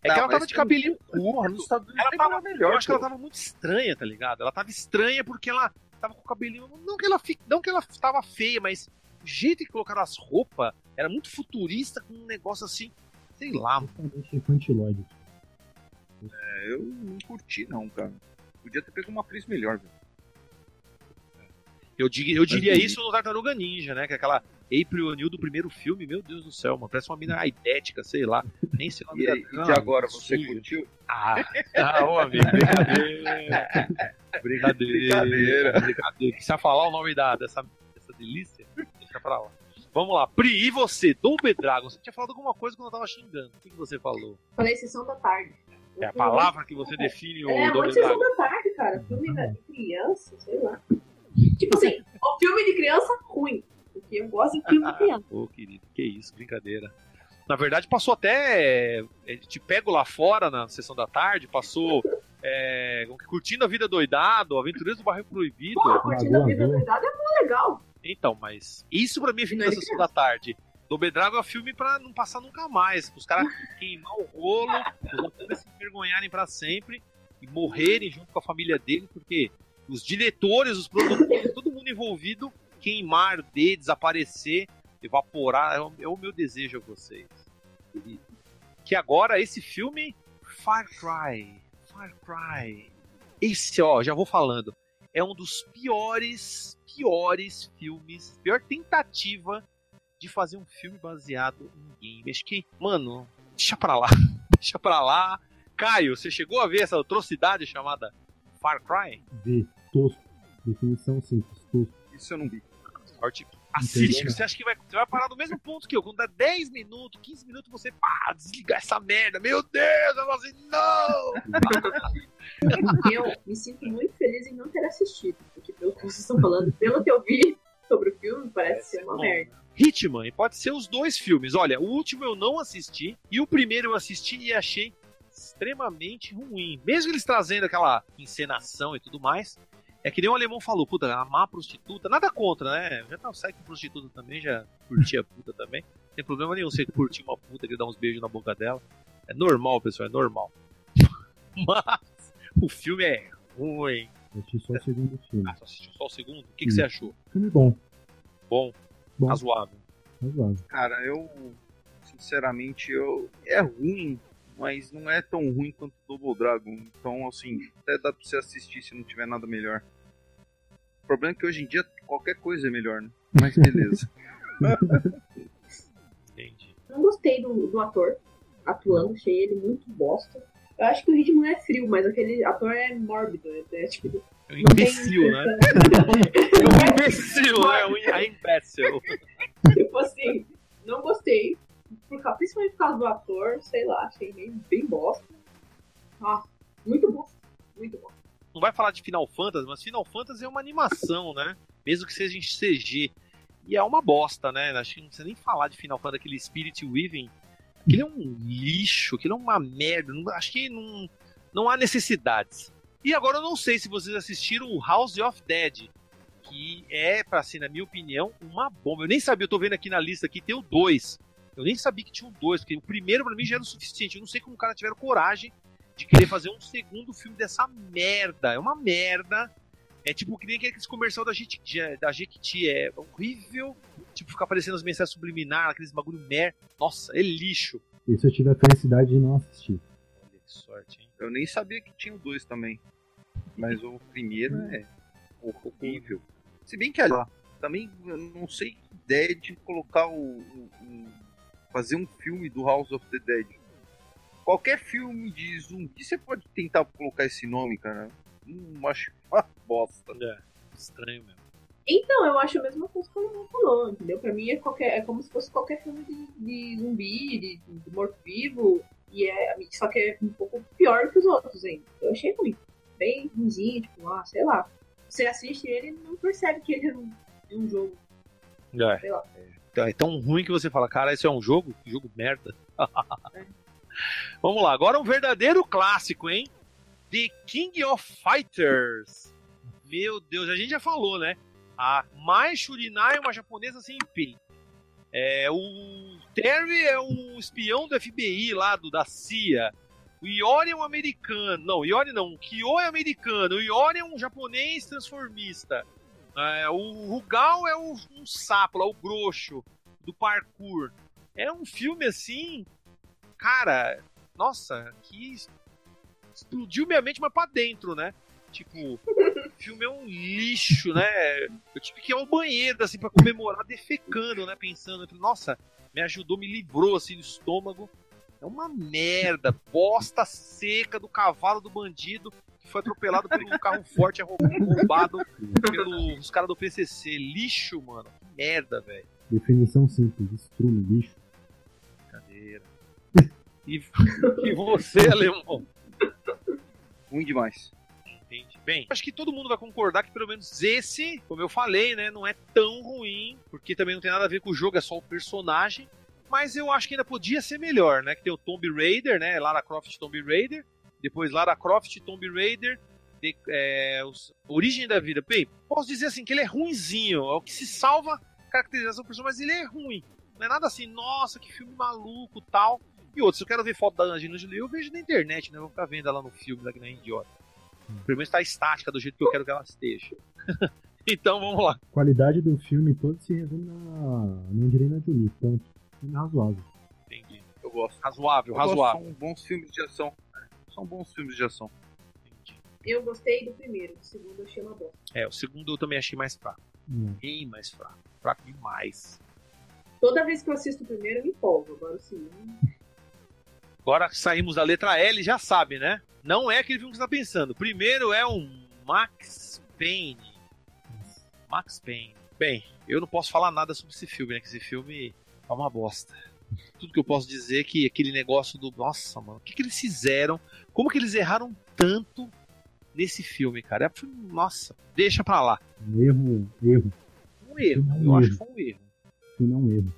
Speaker 1: É
Speaker 3: Não,
Speaker 1: que ela tava de
Speaker 3: eu-
Speaker 1: cabelinho
Speaker 3: Porra, nos
Speaker 1: curto.
Speaker 3: Estados Unidos
Speaker 1: Ela
Speaker 3: tem
Speaker 1: tava
Speaker 3: uma melhor.
Speaker 1: Eu acho que ela tava muito estranha, tá ligado? Ela tava estranha porque ela tava com o cabelinho. Não que ela, fi- não que ela tava feia, mas o jeito que colocaram as roupas era muito futurista, com um negócio assim. Sei lá, mano.
Speaker 3: É, eu não curti, não, cara. Podia ter pego uma atriz melhor, velho.
Speaker 1: Eu, di- eu diria
Speaker 3: bonito.
Speaker 1: isso no Tartaruga Ninja, né? Que é aquela April O'Neil do primeiro filme, meu Deus do céu, mano. Parece uma mina aidética, sei lá. Nem sei o nome
Speaker 3: E,
Speaker 1: da-
Speaker 3: e agora, você
Speaker 1: suja.
Speaker 3: curtiu?
Speaker 1: Ah, *laughs* ah ô amigo, brincadeira. Brincadeira.
Speaker 3: Brincadeira.
Speaker 1: Brincadeira. Precisa falar o nome da, dessa, dessa delícia? Deixa pra lá. Vamos lá. Pri, e você? Double Dragon. Você tinha falado alguma coisa quando eu tava xingando. O que, que você falou?
Speaker 4: Falei sessão da tarde.
Speaker 1: É a palavra que você define o
Speaker 4: É,
Speaker 1: Double
Speaker 4: sessão
Speaker 1: Dragon.
Speaker 4: da tarde, cara. Filme de criança, sei lá. Tipo assim, o filme de criança ruim. Porque eu gosto de filme de *laughs* criança.
Speaker 1: Ô, querido, que isso, brincadeira. Na verdade, passou até. é, Te pego lá fora na sessão da tarde, passou. É, curtindo a vida doidado, Aventureiros do Bairro Proibido.
Speaker 4: Pô, curtindo a vida
Speaker 2: Lagoa
Speaker 4: doidada é muito legal.
Speaker 1: Então, mas isso pra mim é filme da sessão da tarde. Double Dragon é filme pra não passar nunca mais. Os caras queimar o rolo, os atores se envergonharem pra sempre e morrerem junto com a família dele, porque os diretores, os produtores, todo mundo envolvido, queimar, de desaparecer, evaporar, é o, é o meu desejo a vocês. querido. Que agora esse filme, Far Cry, Far Cry, esse ó, já vou falando, é um dos piores, piores filmes, pior tentativa de fazer um filme baseado em game. Acho que, mano, deixa pra lá, *laughs* deixa pra lá. Caio, você chegou a ver essa atrocidade chamada Far Cry?
Speaker 2: V, tosco. Definição simples, tosco.
Speaker 3: Isso eu não vi.
Speaker 1: Sorte. Assiste,
Speaker 2: Entendeu?
Speaker 1: você acha que vai, você vai parar no mesmo ponto que eu. Quando dá 10 minutos, 15 minutos, você pá, desligar essa merda. Meu Deus, eu falo assim, não!
Speaker 4: Eu me sinto muito feliz em não ter assistido, porque pelo que vocês estão falando, pelo que eu vi sobre o filme, parece ser uma
Speaker 1: bom.
Speaker 4: merda.
Speaker 1: Hitman, pode ser os dois filmes. Olha, o último eu não assisti e o primeiro eu assisti e achei extremamente ruim. Mesmo eles trazendo aquela encenação e tudo mais, é que nem o alemão falou, puta, amar prostituta, nada contra, né? Já tá sai com prostituta também, já curti a puta também. Não tem problema nenhum você curtir uma puta que dá uns beijos na boca dela. É normal, pessoal, é normal. *laughs* Mas o filme é ruim.
Speaker 2: Eu assisti só o segundo filme.
Speaker 1: Ah, só assistiu só o segundo? O que, que você achou?
Speaker 2: Filme bom.
Speaker 1: Bom,
Speaker 2: Bom.
Speaker 1: razoável.
Speaker 2: Razoável.
Speaker 3: Cara, eu. Sinceramente, eu. É ruim, mas não é tão ruim quanto o Double Dragon. Então, assim, até dá pra você assistir se não tiver nada melhor. O problema é que hoje em dia qualquer coisa é melhor, né? Mas beleza. *laughs*
Speaker 1: Entendi.
Speaker 4: Não gostei do, do ator atuando, achei ele muito bosta. Eu acho que o ritmo é frio, mas aquele ator é mórbido, é, é tipo.
Speaker 1: É um
Speaker 4: não tem
Speaker 1: imbecil, né? É um imbecil, né? Um imbecil.
Speaker 4: tipo assim, não gostei. Por, causa- principalmente por causa do ator, sei lá, achei bem, bem bosta. Ah, muito bosta. Muito bosta.
Speaker 1: Não vai falar de Final Fantasy, mas Final Fantasy é uma animação, né? Mesmo que seja em CG. E é uma bosta, né? Acho que não precisa nem falar de Final Fantasy, aquele Spirit Weaving. Aquele é um lixo, aquele é uma merda. não- acho que não, não há necessidades. E agora eu não sei se vocês assistiram o House of Dead, que é, pra assim, na minha opinião, uma bomba. Eu nem sabia, eu tô vendo aqui na lista aqui, tem o 2. Eu nem sabia que tinha um 2, porque o primeiro pra mim já era o suficiente. Eu não sei como o cara tiveram coragem de querer fazer um segundo filme dessa merda. É uma merda. É tipo que nem aqueles comercial da Jequiti, da Jequiti. É horrível. Tipo, ficar aparecendo as mensagens subliminar, aqueles bagulho mer. Nossa, é lixo.
Speaker 2: Esse eu tive a felicidade de não assistir.
Speaker 1: Olha que sorte, hein?
Speaker 3: Eu nem sabia que tinha o dois também. Mas o primeiro é horrível. Se bem que ali, também eu não sei que ideia de colocar o, o- o- fazer um filme do House of the Dead. Qualquer filme de zumbi, você pode tentar colocar esse nome, cara. Não acho uma bosta.
Speaker 1: É, estranho mesmo.
Speaker 4: Então, eu acho a mesma coisa que o Alemão falou, entendeu? Pra mim é, qualquer, é como se fosse qualquer filme de, de zumbi, de, de morto-vivo, e é, só que é um pouco pior que os outros ainda. Eu achei ruim. Bem ruimzinho, tipo, ah, sei lá. Você assiste ele e não percebe que ele é um, é um jogo,
Speaker 1: É.
Speaker 4: sei lá.
Speaker 1: É tão ruim que você fala, cara, isso é um jogo? Que jogo merda. *laughs* Vamos lá, agora um verdadeiro clássico, hein? The King of Fighters. Meu Deus, a gente já falou, né? A Mai Shurinai é uma japonesa sem peito. É, o Terry é um espião do FBI lá, do, da CIA. O Iori é um americano. Não, o Iori não. O Kyo é americano. O Iori é um japonês transformista. É, o Rugal é um, um sapo lá, o grosso do parkour. É um filme assim, cara, nossa, que explodiu minha mente, mas pra dentro, né? Tipo, o filme é um lixo, né? Eu tive que ir ao banheiro, assim, pra comemorar defecando, né? Pensando, nossa, me ajudou, me livrou, assim, do estômago. É uma merda, bosta seca do cavalo do bandido que foi atropelado por um carro forte roubado pelos caras do PCC. Lixo, mano. Que merda, velho.
Speaker 2: Definição simples, estrume, lixo.
Speaker 1: Brincadeira. *laughs* E, e você, alemão?
Speaker 3: Ruim demais.
Speaker 1: Entende? Bem, acho que todo mundo vai concordar que pelo menos esse, como eu falei, né, não é tão ruim, porque também não tem nada a ver com o jogo, é só o personagem. Mas eu acho que ainda podia ser melhor, né? Que tem o Tomb Raider, né? Lara Croft Tomb Raider. Depois Lara Croft Tomb Raider. De, é, os, Origem da Vida. Bem, posso dizer assim que ele é ruinzinho. É o que se salva a caracterização do personagem, mas ele é ruim. Não é nada assim, nossa, que filme maluco tal. E outros, se eu quero ver foto da Angelina Jolie, eu vejo na internet, né? Eu vou ficar vendo ela no filme, lá que nem idiota. Pelo menos tá estática do jeito que eu quero que ela esteja. *laughs* então vamos lá.
Speaker 2: A qualidade do filme todo se resume na, na Angelina Jolie, ponto. Filme razoável.
Speaker 1: Entendi.
Speaker 3: Eu gosto.
Speaker 1: Razoável,
Speaker 3: Eu gosto,
Speaker 1: razoável.
Speaker 3: São bons filmes de ação. São bons filmes de ação.
Speaker 1: Entendi.
Speaker 4: Eu gostei do primeiro, do segundo eu achei uma bosta.
Speaker 1: É, o segundo eu também achei mais fraco.
Speaker 2: Hum.
Speaker 1: Bem mais fraco. Fraco demais.
Speaker 4: Toda vez que eu assisto o primeiro, eu me empolgo. Agora o segundo.
Speaker 1: Agora que saímos da letra L, já sabe, né? Não é aquele filme que você tá pensando. Primeiro é o Max Payne. Max Payne. Bem, eu não posso falar nada sobre esse filme, né? Que esse filme é uma bosta. Tudo que eu posso dizer é que aquele negócio do. Nossa, mano, o que, que eles fizeram? Como que eles erraram tanto nesse filme, cara? É, foi- Nossa, deixa pra lá.
Speaker 2: Um erro, erro.
Speaker 1: Um erro.
Speaker 2: Um
Speaker 1: Eu acho
Speaker 2: erro.
Speaker 1: que foi um erro.
Speaker 2: Filme é um erro.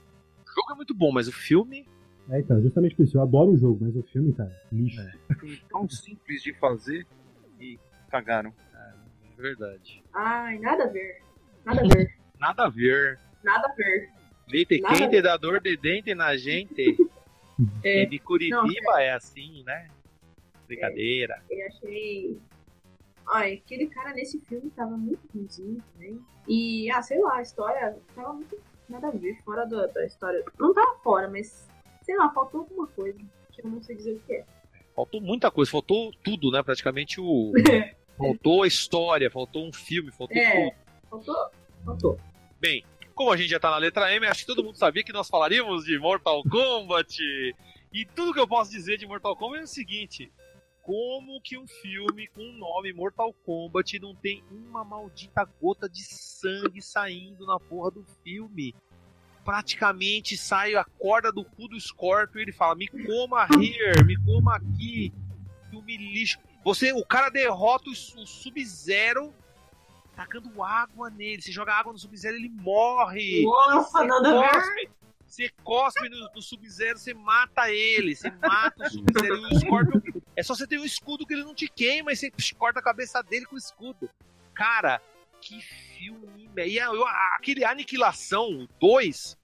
Speaker 1: O jogo é muito bom, mas o filme.
Speaker 2: É, então, justamente por isso, eu adoro o jogo, mas o filme, cara, lixo.
Speaker 1: É.
Speaker 3: Foi tão simples de fazer e cagaram.
Speaker 1: É verdade.
Speaker 4: Ai, nada a ver. Nada a ver.
Speaker 1: Nada a ver.
Speaker 4: Nada a ver.
Speaker 1: Leite
Speaker 4: Nada
Speaker 1: quente dá dor de dente na gente.
Speaker 4: É,
Speaker 1: É de Curitiba é assim, né? Brincadeira.
Speaker 4: eu achei. Ai, aquele cara nesse filme tava muito ruimzinho também. E, ah, sei lá, a história tava muito nada a ver, fora do- da história. Não tava fora, mas sei lá, faltou alguma coisa. Que eu não sei dizer o que é.
Speaker 1: Faltou muita coisa, faltou tudo, né? Praticamente o. *laughs* Faltou a história, faltou um filme, faltou
Speaker 4: É.
Speaker 1: tudo.
Speaker 4: Faltou? Faltou.
Speaker 1: Bem, como a gente já tá na letra M, acho que todo mundo sabia que nós falaríamos de Mortal Kombat. E tudo que eu posso dizer de Mortal Kombat é o seguinte: como que um filme com o nome Mortal Kombat não tem uma maldita gota de sangue saindo na porra do filme? Praticamente sai a corda do cu do Scorpio e ele fala: me coma here, me coma aqui, filme lixo. Você, o cara derrota o, o Sub-Zero tacando água nele. Você joga água no Sub-Zero, ele morre.
Speaker 4: Nossa, nada a ver.
Speaker 1: Cospe, você cospe no, no Sub-Zero, você mata ele. Você mata o Sub-Zero. E o Scorpion, é só você ter um escudo que ele não te queima e você psh, corta a cabeça dele com o escudo. Cara, que filme. E a- a- aquele Aniquilação 2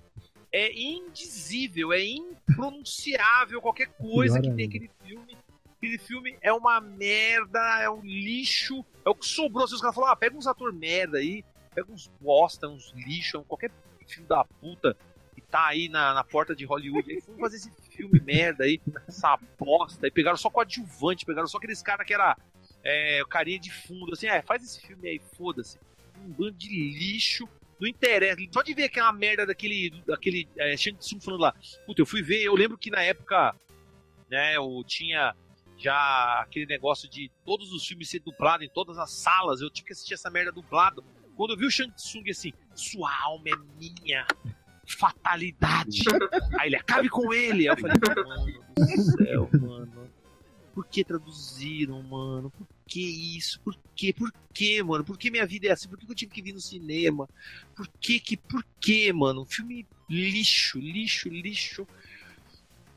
Speaker 1: é indizível, é impronunciável qualquer coisa
Speaker 2: Pior
Speaker 1: que tem aquele filme. Aquele filme é uma merda, é um lixo. É o que sobrou. Se os caras falaram, ah, pega uns ator merda aí, pega uns bosta, uns lixo, qualquer filho da puta que tá aí na, na porta de Hollywood. Aí foram fazer esse filme merda aí, essa bosta. Aí pegaram só coadjuvante, pegaram só aqueles caras que era é, carinha de fundo, assim, é, faz esse filme aí, foda-se. Um bando de lixo. Não interessa. Só de ver aquela merda daquele, daquele é, Shang Tsung falando lá. Puta, eu fui ver, eu lembro que na época, né, eu tinha já aquele negócio de todos os filmes ser dublado em todas as salas. Eu tive que assistir essa merda dublado. Quando eu vi o Shang Tsung assim, sua alma é minha. Fatalidade. *laughs* Aí ele, acabe com ele. Aí eu falei, mano do céu, mano. Por que traduziram, mano? Por que isso? Por que? Por que, mano? Por que minha vida é assim? Por que eu tive que vir no cinema? Por que que? Por que, mano? Um filme lixo, lixo, lixo.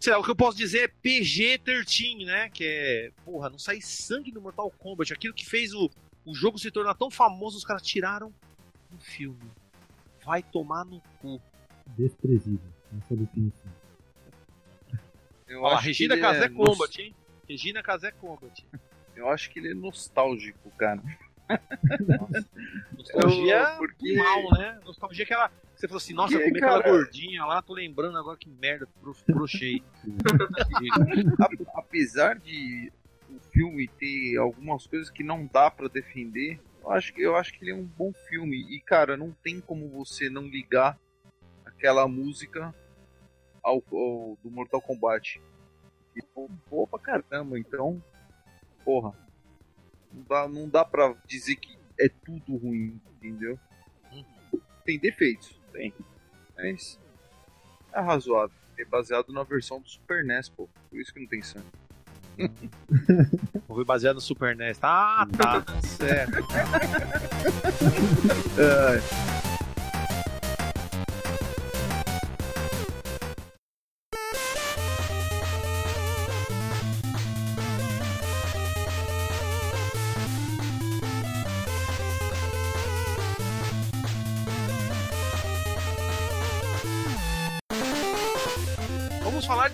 Speaker 1: Sei lá, o que eu posso dizer é PG-13, né? Que é, porra, não sai sangue no Mortal Kombat. Aquilo que fez o, o jogo se tornar tão famoso, os caras tiraram no filme. Vai tomar no cu.
Speaker 2: Desprezível. Essa é definição.
Speaker 3: Eu
Speaker 1: Ó,
Speaker 3: acho que
Speaker 1: Regina
Speaker 3: ele
Speaker 1: Casé
Speaker 3: é
Speaker 1: Combat, hein? Regina Casé Combat.
Speaker 3: Eu acho que ele é nostálgico, cara. *laughs*
Speaker 1: Nostalgia
Speaker 3: Eu- porque-
Speaker 1: mal, né? Nostalgia que ela. Você falou assim, nossa,
Speaker 3: Porque,
Speaker 1: comi aquela gordinha lá, tô lembrando agora que merda, bro- brochei. *laughs*
Speaker 3: Apesar de o filme ter algumas coisas que não dá pra defender, eu acho que eu acho que ele é um bom filme e cara, não tem como você não ligar aquela música ao, ao- do Mortal Kombat. E pô, boa pra caramba, então, porra, não dá, não dá pra dizer que é tudo ruim, entendeu? Tem defeitos, tem, mas é razoável. É baseado na versão do Super NES, pô. Por isso que não tem sangue.
Speaker 1: Foi baseado no Super NES. Ah, tá. *laughs* certo. Vamos *laughs*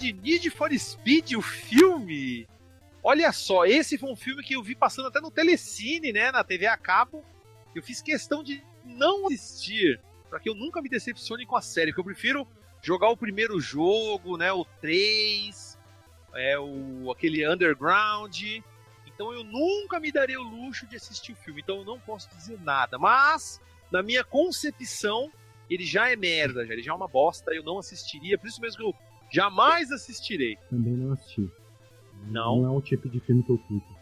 Speaker 1: de Need for Speed, o filme. Olha só, esse foi um filme que eu vi passando até no Telecine, né, na TV a cabo. Eu fiz questão de não assistir, para que eu nunca me decepcione com a série, porque eu prefiro jogar o primeiro jogo, né, o 3, é o aquele Underground. Então eu nunca me darei o luxo de assistir o filme. Então eu não posso dizer nada. Mas, na minha concepção, ele já é merda, já. ele já é uma bosta. Eu não assistiria. Por isso mesmo que eu jamais assistirei.
Speaker 2: Também não assisti.
Speaker 1: Não.
Speaker 2: Não é um tipo de filme que eu curto.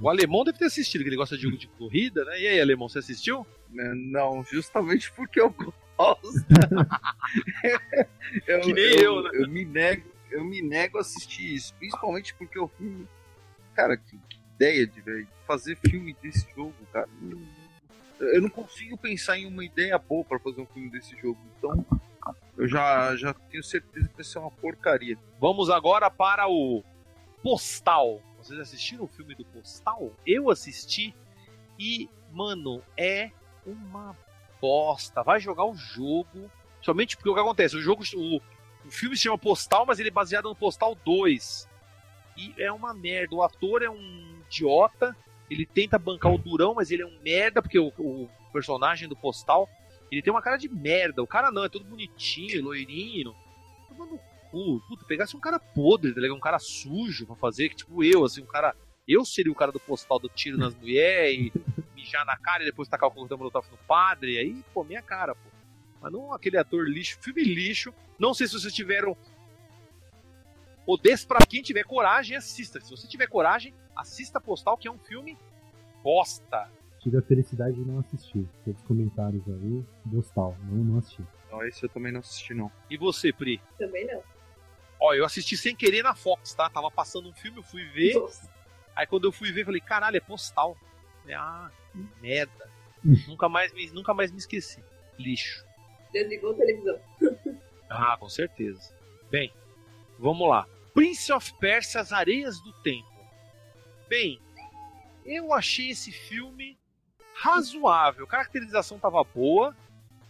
Speaker 1: O alemão deve ter assistido, que ele gosta de jogo de corrida, né? E aí, alemão, você assistiu?
Speaker 3: É, Não, justamente porque eu gosto. *laughs* eu,
Speaker 1: Que nem eu, né?
Speaker 3: Eu me nego, eu me nego a assistir isso, principalmente porque o filme, cara, que, que ideia de velho, fazer filme desse jogo, cara. Eu não consigo pensar em uma ideia boa pra fazer um filme desse jogo, então eu já, já tenho certeza que vai ser uma porcaria.
Speaker 1: Vamos agora para o Postal. Vocês assistiram o filme do Postal? Eu assisti e, mano, é uma bosta. Vai jogar o jogo. Somente porque o que acontece? O jogo. O, o filme se chama Postal, mas ele é baseado no Postal 2. E é uma merda. O ator é um idiota. Ele tenta bancar o durão, mas ele é um merda, porque o, o personagem do Postal. Ele tem uma cara de merda. O cara não, é todo bonitinho, loirinho. Toma no cu. Puta, pegasse um cara podre, tá ligado? Um cara sujo pra fazer, que tipo eu, assim, um cara. Eu seria o cara do postal do tiro nas mulheres *laughs* mijar na cara e depois tacar o coquetel molotov no padre. Aí, pô, minha cara, pô. Mas não aquele ator lixo, filme lixo. Não sei se vocês tiveram. O pra quem tiver coragem, assista. Se você tiver coragem, assista Postal, que é um filme bosta.
Speaker 2: Tive a felicidade de não assistir. Pelos comentários aí, Bostal. Não, não assisti.
Speaker 3: Não, esse eu também não assisti, não.
Speaker 1: E você, Pri?
Speaker 4: Também não.
Speaker 1: Ó, eu assisti sem querer na Fox, tá? Tava passando um filme, eu fui ver.
Speaker 4: Nossa.
Speaker 1: Aí quando eu fui ver, falei, caralho, é postal. Falei, ah, que merda. *laughs* nunca, mais me, nunca mais me esqueci. Lixo.
Speaker 4: Desligou a televisão. *laughs*
Speaker 1: Ah, com certeza. Bem, vamos lá. Prince of Persia, As Areias do Tempo. Bem, eu achei esse filme razoável. A caracterização tava boa,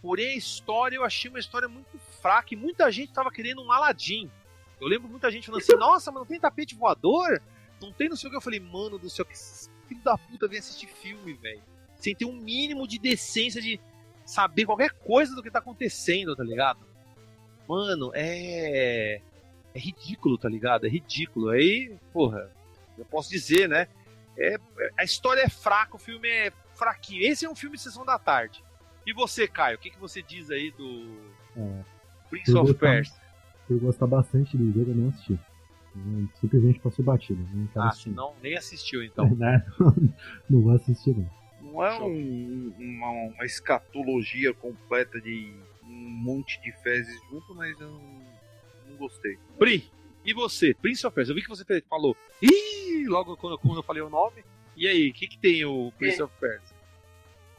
Speaker 1: porém a história eu achei uma história muito fraca e muita gente tava querendo um Aladdin. Eu lembro muita gente falando assim, *laughs* nossa, mas não tem tapete voador? Não tem não sei o que. Eu falei, mano do céu, que filho da puta vem assistir filme, velho. Sem ter um mínimo de decência de saber qualquer coisa do que tá acontecendo, tá ligado? Mano, é. É ridículo, tá ligado? É ridículo. Aí, porra, eu posso dizer, né? É, a história é fraca, o filme é fraquinho. Esse é um filme de sessão da tarde. E você, Caio, o que, que você diz aí do
Speaker 2: É,
Speaker 1: Prince
Speaker 2: Eu
Speaker 1: of Persia?
Speaker 2: por gostar bastante do jogo, eu não assisti. Eu simplesmente passou batido. Não quero
Speaker 1: Ah,
Speaker 2: assistir.
Speaker 1: se não, nem assistiu então. *laughs*
Speaker 2: Né? não vou assistir, não.
Speaker 3: Não é um- uma, uma escatologia completa de um monte de fezes junto, mas eu não, não gostei.
Speaker 1: Pri, e você? Prince of Persia, eu vi que você falou. Ih, logo quando, quando eu falei o nome. E aí, o que, que tem o Prince
Speaker 4: É.
Speaker 1: of Persia?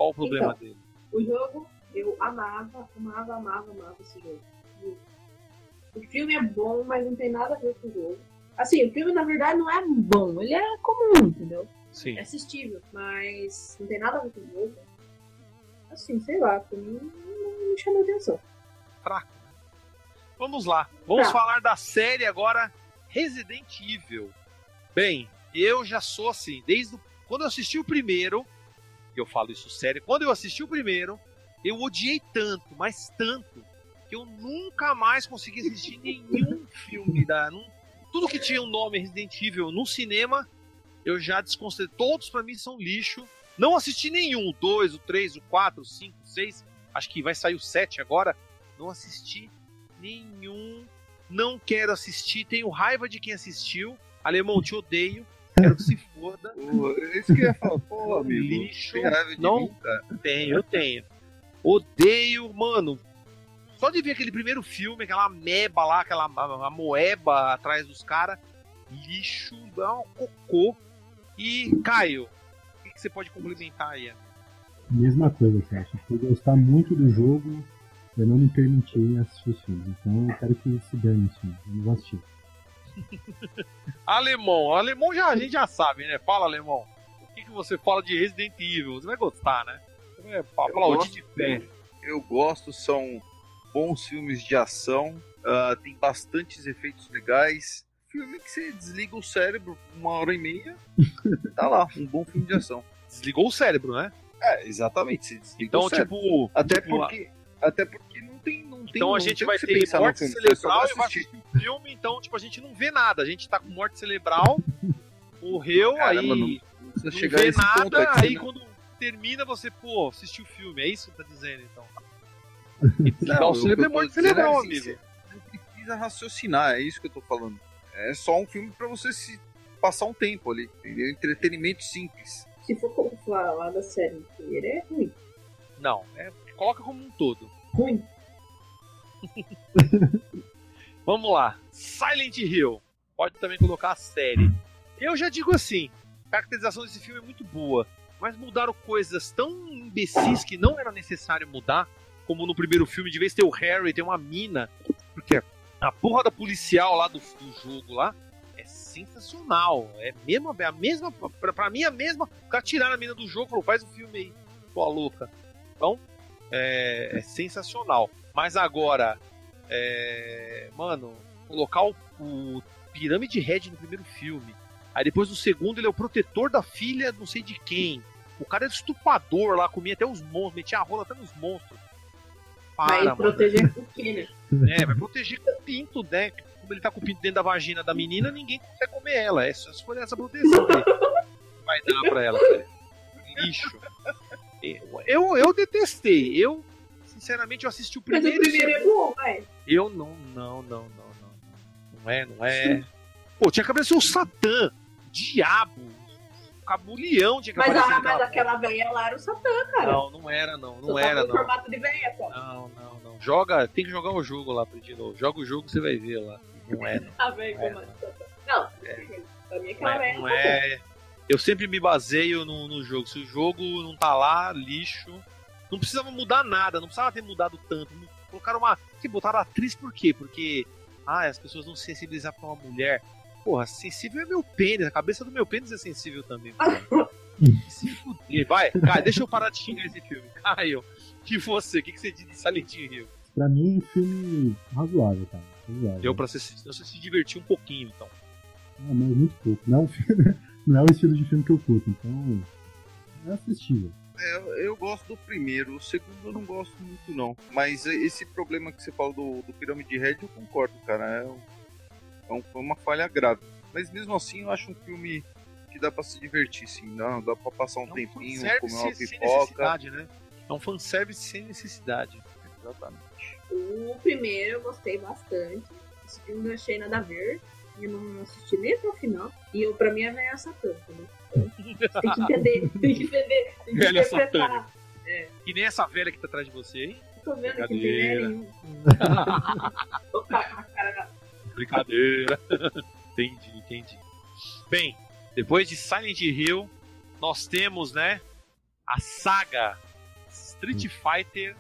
Speaker 1: Qual o problema dele?
Speaker 4: O jogo, eu amava, amava, amava, amava esse jogo. O filme é bom, mas não tem nada a ver com o jogo. Assim, o filme na verdade não é bom, ele é comum, entendeu?
Speaker 1: Sim.
Speaker 4: É assistível, mas não tem nada a ver com o jogo. Assim, sei lá, pra mim não me chamou atenção.
Speaker 1: fraco. Vamos lá, vamos
Speaker 4: Tá.
Speaker 1: falar da série agora Resident Evil. Bem, eu já sou assim, desde o... quando eu assisti o primeiro, e eu falo isso sério, quando eu assisti o primeiro, eu odiei tanto, mas tanto, que eu nunca mais consegui assistir *laughs* nenhum filme da. num- tudo que tinha o nome Resident Evil no cinema, eu já desconsiderei. Todos pra mim são lixo. Não assisti nenhum, o 2, o 3, o 4, o 5, o 6. Acho que vai sair o 7 agora. Não assisti nenhum. Não quero assistir. Tenho raiva de quem assistiu. Alemão, te odeio. Quero que se foda.
Speaker 3: Pô, é Isso que eu ia falar, pô, *laughs* amigo.
Speaker 1: Lixo. Não.
Speaker 3: mim.
Speaker 1: Tenho, eu tenho. Odeio, mano. Só de ver aquele primeiro filme, aquela meba lá, aquela a, a moeba atrás dos caras. Lixo, dá um cocô. E, Caio, o que, que você pode complementar aí?
Speaker 2: Mesma coisa, Sasha. Por gostar muito do jogo, eu não me permiti assistir os filmes. Então eu quero que se dane filmes. Eu não vou assistir.
Speaker 1: Alemão, alemão já, a gente já sabe, né? Fala, alemão. O que, que você fala de Resident Evil? Você vai gostar, né? Você vai aplaudir
Speaker 3: gosto.
Speaker 1: de pé.
Speaker 3: Eu gosto, são bons filmes de ação, ah, tem bastantes efeitos legais. Filme que você desliga o cérebro uma hora e meia, *laughs* tá lá, um bom filme de ação.
Speaker 1: Desligou o cérebro, né?
Speaker 3: É, exatamente, você desliga
Speaker 1: Então,
Speaker 3: o cérebro.
Speaker 1: tipo.
Speaker 3: até
Speaker 1: tipo,
Speaker 3: porque, até porque não tem, não
Speaker 1: Então a
Speaker 3: não
Speaker 1: gente vai ter morte cerebral
Speaker 3: vai
Speaker 1: e vai
Speaker 3: assistir.
Speaker 1: o filme, então, tipo, a gente não vê nada. A gente tá com morte cerebral Morreu,
Speaker 3: Cara,
Speaker 1: aí não
Speaker 3: Precisa chegar a
Speaker 1: vê nada,
Speaker 3: aqui,
Speaker 1: aí
Speaker 3: né?
Speaker 1: quando termina você, pô, assistiu o filme. É isso que você tá dizendo, então. *laughs*
Speaker 3: Não,
Speaker 1: Desligar o
Speaker 3: que
Speaker 1: é morte
Speaker 3: é
Speaker 1: cerebral,
Speaker 3: assim,
Speaker 1: amigo.
Speaker 3: você Não precisa raciocinar, é isso que eu tô falando. É só um filme pra você se passar um tempo ali, entendeu? Entretenimento simples.
Speaker 4: Se for falar da série inteira, é ruim.
Speaker 1: Não, é, coloca como um todo.
Speaker 4: Ruim. *laughs*
Speaker 1: Vamos lá. Silent Hill. Pode também colocar a série. Eu já digo assim: a caracterização desse filme é muito boa. Mas mudaram coisas tão imbecis que não era necessário mudar. Como no primeiro filme, de vez ter o Harry, tem uma mina. Porque a porra da policial lá do, do jogo lá é sensacional. É, mesmo, é a mesma. Pra, pra mim, é a mesma. O cara tiraram a mina do jogo falou: faz o filme aí, tua louca. Então, é, é sensacional. Mas agora, é, mano, colocar o, o Pirâmide Red no primeiro filme. Aí depois no segundo ele é o protetor da filha não sei de quem. O cara é estuprador lá, comia até os monstros, metia a rola até nos monstros. Para,
Speaker 4: Vai
Speaker 1: mano.
Speaker 4: proteger o quê, né?
Speaker 1: É, vai proteger com o pinto, né? Como ele tá com o pinto dentro da vagina da menina, ninguém consegue comer ela. É só se for essa proteção aí. Vai dar pra ela, cara. Lixo. *laughs* Eu, eu, eu detestei. Eu, sinceramente, eu assisti o
Speaker 4: Mas
Speaker 1: primeiro. e o
Speaker 4: primeiro é bom, vai.
Speaker 1: eu não, não, não, não, não. Não é, não é. Pô, tinha que aparecer o Satã, diabo, o cabulião tinha que
Speaker 4: Mas,
Speaker 1: aparecer.
Speaker 4: a, mas aquela velha lá era o Satã, cara.
Speaker 1: Não, não era, não. Não
Speaker 4: Só
Speaker 1: era,
Speaker 4: tava
Speaker 1: não.
Speaker 4: formato de velha, só.
Speaker 1: Não, não, não. Joga, tem que jogar o jogo lá de novo. Joga o jogo, você vai ver lá. Não é, não.
Speaker 4: A velha
Speaker 1: É.
Speaker 4: como Satã. Não, pra mim
Speaker 1: Não
Speaker 4: aquela
Speaker 1: é,
Speaker 4: velha
Speaker 1: não
Speaker 4: era
Speaker 1: é- Eu sempre me baseio no, no jogo. Se o jogo não tá lá, lixo. Não precisava mudar nada, não precisava ter mudado tanto. Colocaram uma. Que botaram atriz por quê? Porque. Ah, as pessoas não se sensibilizar pra uma mulher. Porra, sensível é meu pênis. A cabeça do meu pênis é sensível também. *laughs* Se fuder. Vai, Caio, deixa eu parar de xingar esse filme. *laughs* Caio, e você? O que, que você diz de Silent Hill?
Speaker 2: Pra mim, um filme razoável, cara. Razoável.
Speaker 1: Deu pra você, se- você se divertir um pouquinho, então.
Speaker 2: Ah, mas muito pouco. Não é, *laughs* não é o estilo de filme que eu curto, então. É assistível.
Speaker 3: É, eu, gosto do primeiro, o segundo eu não gosto muito não. Mas esse problema que você falou do, do Pirâmide Red eu concordo, cara. É, um- é um- foi uma falha grave. Mas mesmo assim eu acho um filme que dá pra se divertir, sim. Dá, dá pra passar um
Speaker 1: É um
Speaker 3: tempinho, comer uma
Speaker 1: sem
Speaker 3: pipoca.
Speaker 1: necessidade, né? É um fanservice sem necessidade.
Speaker 3: Exatamente.
Speaker 4: O primeiro eu gostei bastante. O segundo eu achei nada a ver. Eu não assisti nem até o final. E eu, pra mim, velha é Satã, entendeu? Então, Tem que entender, tem que entender, tem que
Speaker 1: Velha
Speaker 4: interpretar.
Speaker 1: E nem essa velha que tá atrás de você aí.
Speaker 4: Tô vendo que tem
Speaker 1: Brincadeira.
Speaker 4: velha nenhum. Opa, *laughs* com a cara da...
Speaker 1: Brincadeira. *laughs* entendi, entendi. Bem, depois de Silent Hill, nós temos, né, a saga Street Fighter,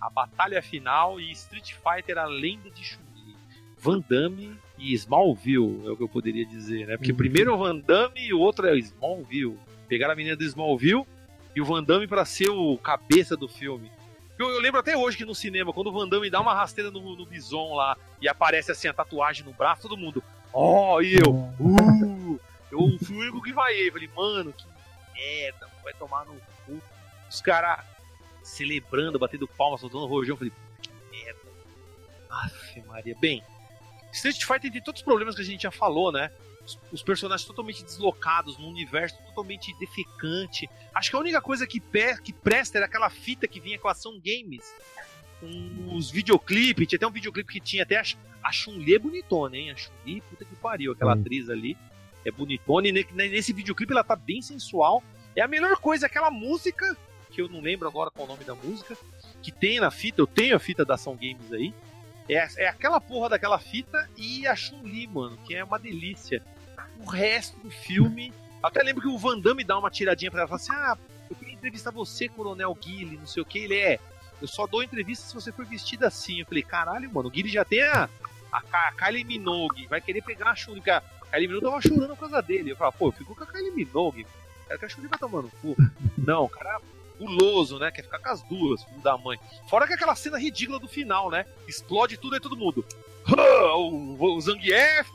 Speaker 1: a batalha final e Street Fighter, a lenda de Chun-Li. Van Damme e Smallville, é o que eu poderia dizer, né? Porque
Speaker 2: Uhum.
Speaker 1: primeiro é o Van Damme e o outro é o Smallville. Pegaram a menina do Smallville e o Van Damme pra ser o cabeça do filme. Eu, eu lembro até hoje que no cinema, quando o Van Damme dá uma rasteira no, no Bison lá e aparece assim a tatuagem no braço, todo mundo, ó, e eu, uh, eu fui o único que vaiei. Falei, mano, que merda, vai tomar no cu. Os caras celebrando, batendo palmas, soltando rojão. Falei, que merda. Aff, Maria. Bem, Street Fighter tem todos os problemas que a gente já falou, né? Os, os personagens totalmente deslocados, num universo totalmente defecante. Acho que a única coisa que, pe- que presta era aquela fita que vinha com a Ação Games. Com os videoclipes, tinha até um videoclipe que tinha até a, a Chun-Li é bonitona, hein? A Chun-Li, puta que pariu, aquela
Speaker 2: Hum.
Speaker 1: atriz ali é bonitona. E ne- ne- nesse videoclipe ela tá bem sensual. É a melhor coisa, aquela música, que eu não lembro agora qual é o nome da música, que tem na fita, eu tenho a fita da Ação Games aí. É, é aquela porra daquela fita e a Chun-Li, mano, que é uma delícia. O resto do filme. Até lembro que o Van Damme dá uma tiradinha pra ela fala assim: Ah, eu queria entrevistar você, Coronel Guile, não sei o que. Ele é. Eu só dou entrevista se você for vestida assim. Eu falei: Caralho, mano, o Guile já tem a, a, a Kylie Minogue, vai querer pegar a Chun-Li. A Kylie Minogue tava chorando por causa dele. Eu falei: Pô, eu fico com a Kylie Minogue. Quero que a Chun-Li vai tomando cu. Não, o cara é guloso, né? Quer ficar com as duas, filho da mãe. Fora que aquela cena ridícula do final, né? Explode tudo e todo mundo. "Ah, O, o Zangief,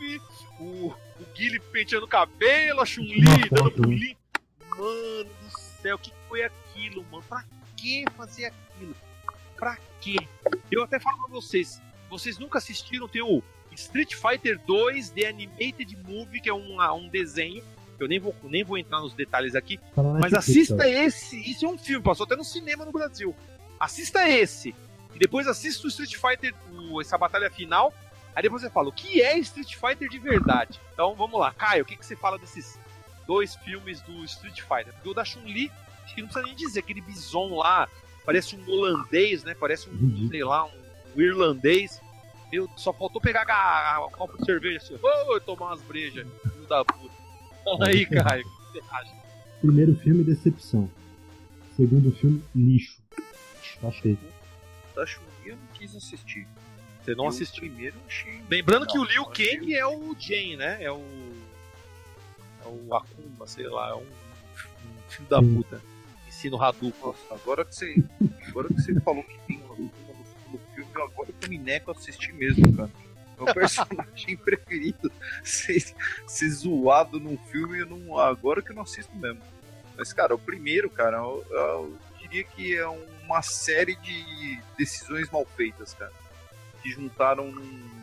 Speaker 1: o, o Guile penteando o cabelo, a Chun-Li dando pulinho. Mano do céu, o que foi aquilo, mano? Pra que fazer aquilo? Pra quê? Eu até falo pra vocês, vocês nunca assistiram, tem o Street Fighter 2 The Animated Movie, que é um, um desenho Eu nem vou, nem vou entrar nos detalhes aqui. Mas assista esse. Isso é um filme, passou até no cinema no Brasil. Assista esse. E depois assista o Street Fighter, o- essa batalha final. Aí depois você fala, o que é Street Fighter de verdade? Então vamos lá. Caio, o que, que você fala desses dois filmes do Street Fighter? Porque o da Chun-Li, acho que não precisa nem dizer, aquele bison lá, parece um holandês, né? Parece um,
Speaker 2: Ridículo.
Speaker 1: sei lá, um, um irlandês. Meu, só faltou pegar a, a, a copo de cerveja assim, ô, tomar umas brejas, filho da puta. Fala aí, Caio, o que você acha?
Speaker 2: Primeiro filme, Decepção. Segundo filme, Lixo. Achei.
Speaker 3: Chun-Li eu não quis assistir.
Speaker 1: Você não
Speaker 3: Eu,
Speaker 1: assistiu.
Speaker 3: Primeiro eu achei.
Speaker 1: Lembrando que
Speaker 3: Não,
Speaker 1: o Liu Kang é o Jane, né? É o. É o Akuma, sei lá, é um, um filho da
Speaker 2: Sim.
Speaker 1: puta. Ensino Hadouken.
Speaker 3: Agora que você, agora que você falou que tem uma no, no filme, agora que eu me nego a assistir mesmo, cara. Meu personagem *laughs* preferido ser, ser zoado num filme, não, agora que eu não assisto mesmo. Mas, cara, o primeiro, cara, eu, eu diria que é uma série de decisões mal feitas, cara. Que juntaram num-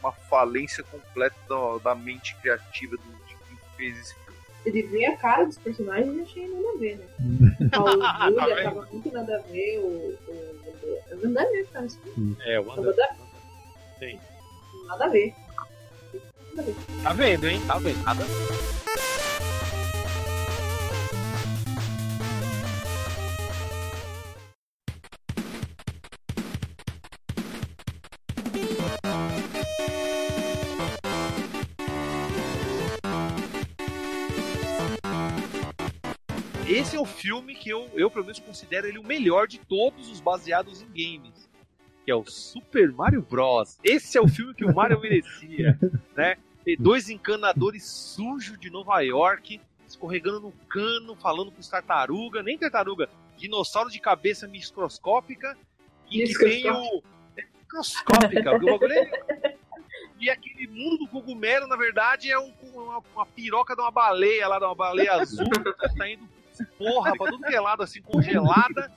Speaker 3: uma falência completa da, da mente criativa do de quem fez esse filme.
Speaker 4: Ele vê a cara dos personagens e achei nada a ver, né? *laughs* Paulo
Speaker 1: Tá
Speaker 4: Júlia
Speaker 1: vendo?
Speaker 4: tava muito nada a ver, o. o é mesmo, cara. isso
Speaker 1: É, o
Speaker 4: Tava Nada a ver.
Speaker 1: Tá vendo, hein? Tá vendo. Nada. Esse é o filme que eu, eu, pelo menos, considero ele o melhor de todos os baseados em games. Que é o Super Mario Bros. Esse é o filme que o Mario merecia, *laughs* né? Ter dois encanadores sujos de Nova York, escorregando no cano, falando com os tartaruga, nem tartaruga, dinossauro de cabeça microscópica, e que tem o. É microscópica, o bagulho é. *laughs* E aquele mundo do cogumelo, na verdade, é um- uma, uma piroca de uma baleia lá, de uma baleia azul, que tá indo porra pra tudo que é lado, assim, congelada,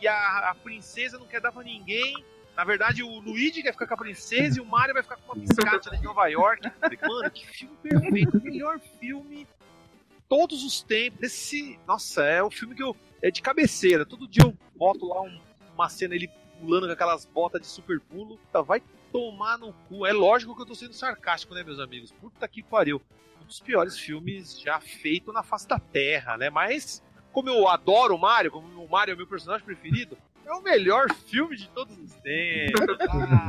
Speaker 1: e a, a princesa não quer dar pra ninguém. Na verdade, o Luigi quer ficar com a princesa e o Mario vai ficar com uma biscate de Nova York. Mano, que filme perfeito, melhor filme todos os tempos. Esse, nossa, é o filme que eu é de cabeceira. Todo dia eu boto lá um- uma cena ele pulando com aquelas botas de super pulo. Tá, vai tomar no cu. É lógico que eu tô sendo sarcástico, né, meus amigos? Puta que pariu. Um dos piores filmes já feito na face da Terra, né? Mas como eu adoro o Mario, como o Mario é o meu personagem preferido, é o melhor filme de todos os tempos. *laughs* Ah,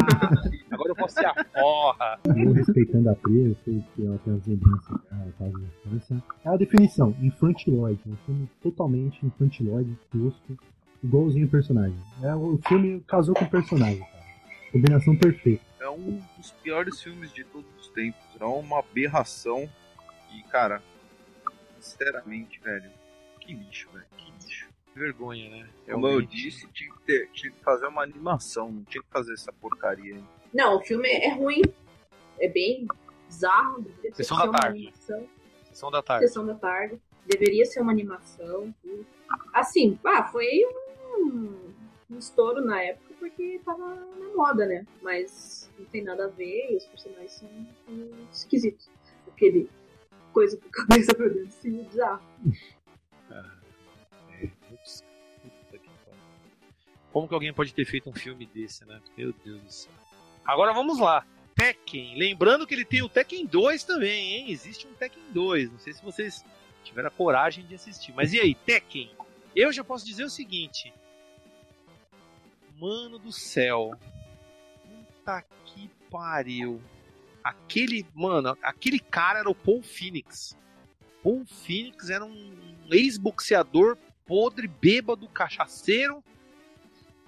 Speaker 1: agora eu posso ser a porra.
Speaker 2: Eu respeitando a Pri, eu sei que ela tem as lembranças tá, de infância. É a definição, infantiloide. Um filme totalmente infantiloide, tosco, igualzinho o personagem. É, o filme casou com o personagem, cara. Combinação perfeita.
Speaker 3: é um dos piores filmes de todos os tempos. É uma aberração. E, cara, sinceramente, velho, que lixo, velho.
Speaker 1: Vergonha, né?
Speaker 3: Como eu disse, tinha que, ter, tinha que fazer uma animação, não tinha que fazer essa porcaria aí.
Speaker 4: Não, o filme é ruim. É bem bizarro. Deveria
Speaker 1: Sessão da
Speaker 4: uma
Speaker 1: tarde.
Speaker 4: animação.
Speaker 1: Sessão da tarde.
Speaker 4: Sessão da tarde. Deveria ser uma animação. tudo. Assim, ah, foi um, um estouro na época porque tava na moda, né? Mas não tem nada a ver e os personagens são, são esquisitos. Aquele coisa com a cabeça pra dentro, sim, bizarro.
Speaker 1: Como que alguém pode ter feito um filme desse, né? Meu Deus do céu. Agora vamos lá. Tekken. Lembrando que ele tem o Tekken 2 também, hein? Existe um Tekken 2. Não sei se vocês tiveram a coragem de assistir. Mas e aí, Tekken? Eu já posso dizer o seguinte. Mano do céu. Puta que pariu. Aquele, mano, aquele cara era o Paul Phoenix. Paul Phoenix era um ex-boxeador podre, bêbado, cachaceiro.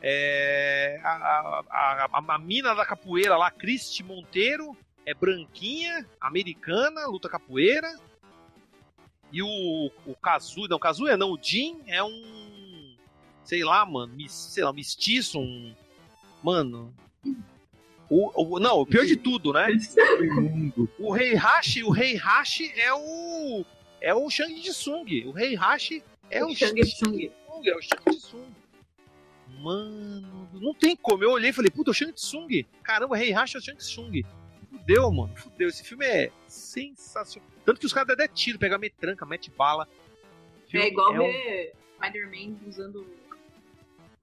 Speaker 1: É, a, a, a, a mina da capoeira lá, Cristi Monteiro, é branquinha, americana, luta capoeira. E o, o Kazuya, não, Kazuya não, o Jin é um, sei lá, mano, mis, sei lá, mestiço, um, mano... O, o, não, o pior de tudo, né? O Rei Hashi, o Rei Hashi é o é o Shang Tsung. O Rei Hashi é o,
Speaker 4: O Shang. Tsung,
Speaker 1: é o Shang Tsung. Mano, não tem como. Eu olhei e falei, puta, é o Shang Tsung. Caramba, Rei Hashi é o Shang Tsung. Fudeu, mano. Fudeu. Esse filme é sensacional. Tanto que os caras até tiro, pega metranca, mete bala.
Speaker 4: É igual ver Spider-Man usando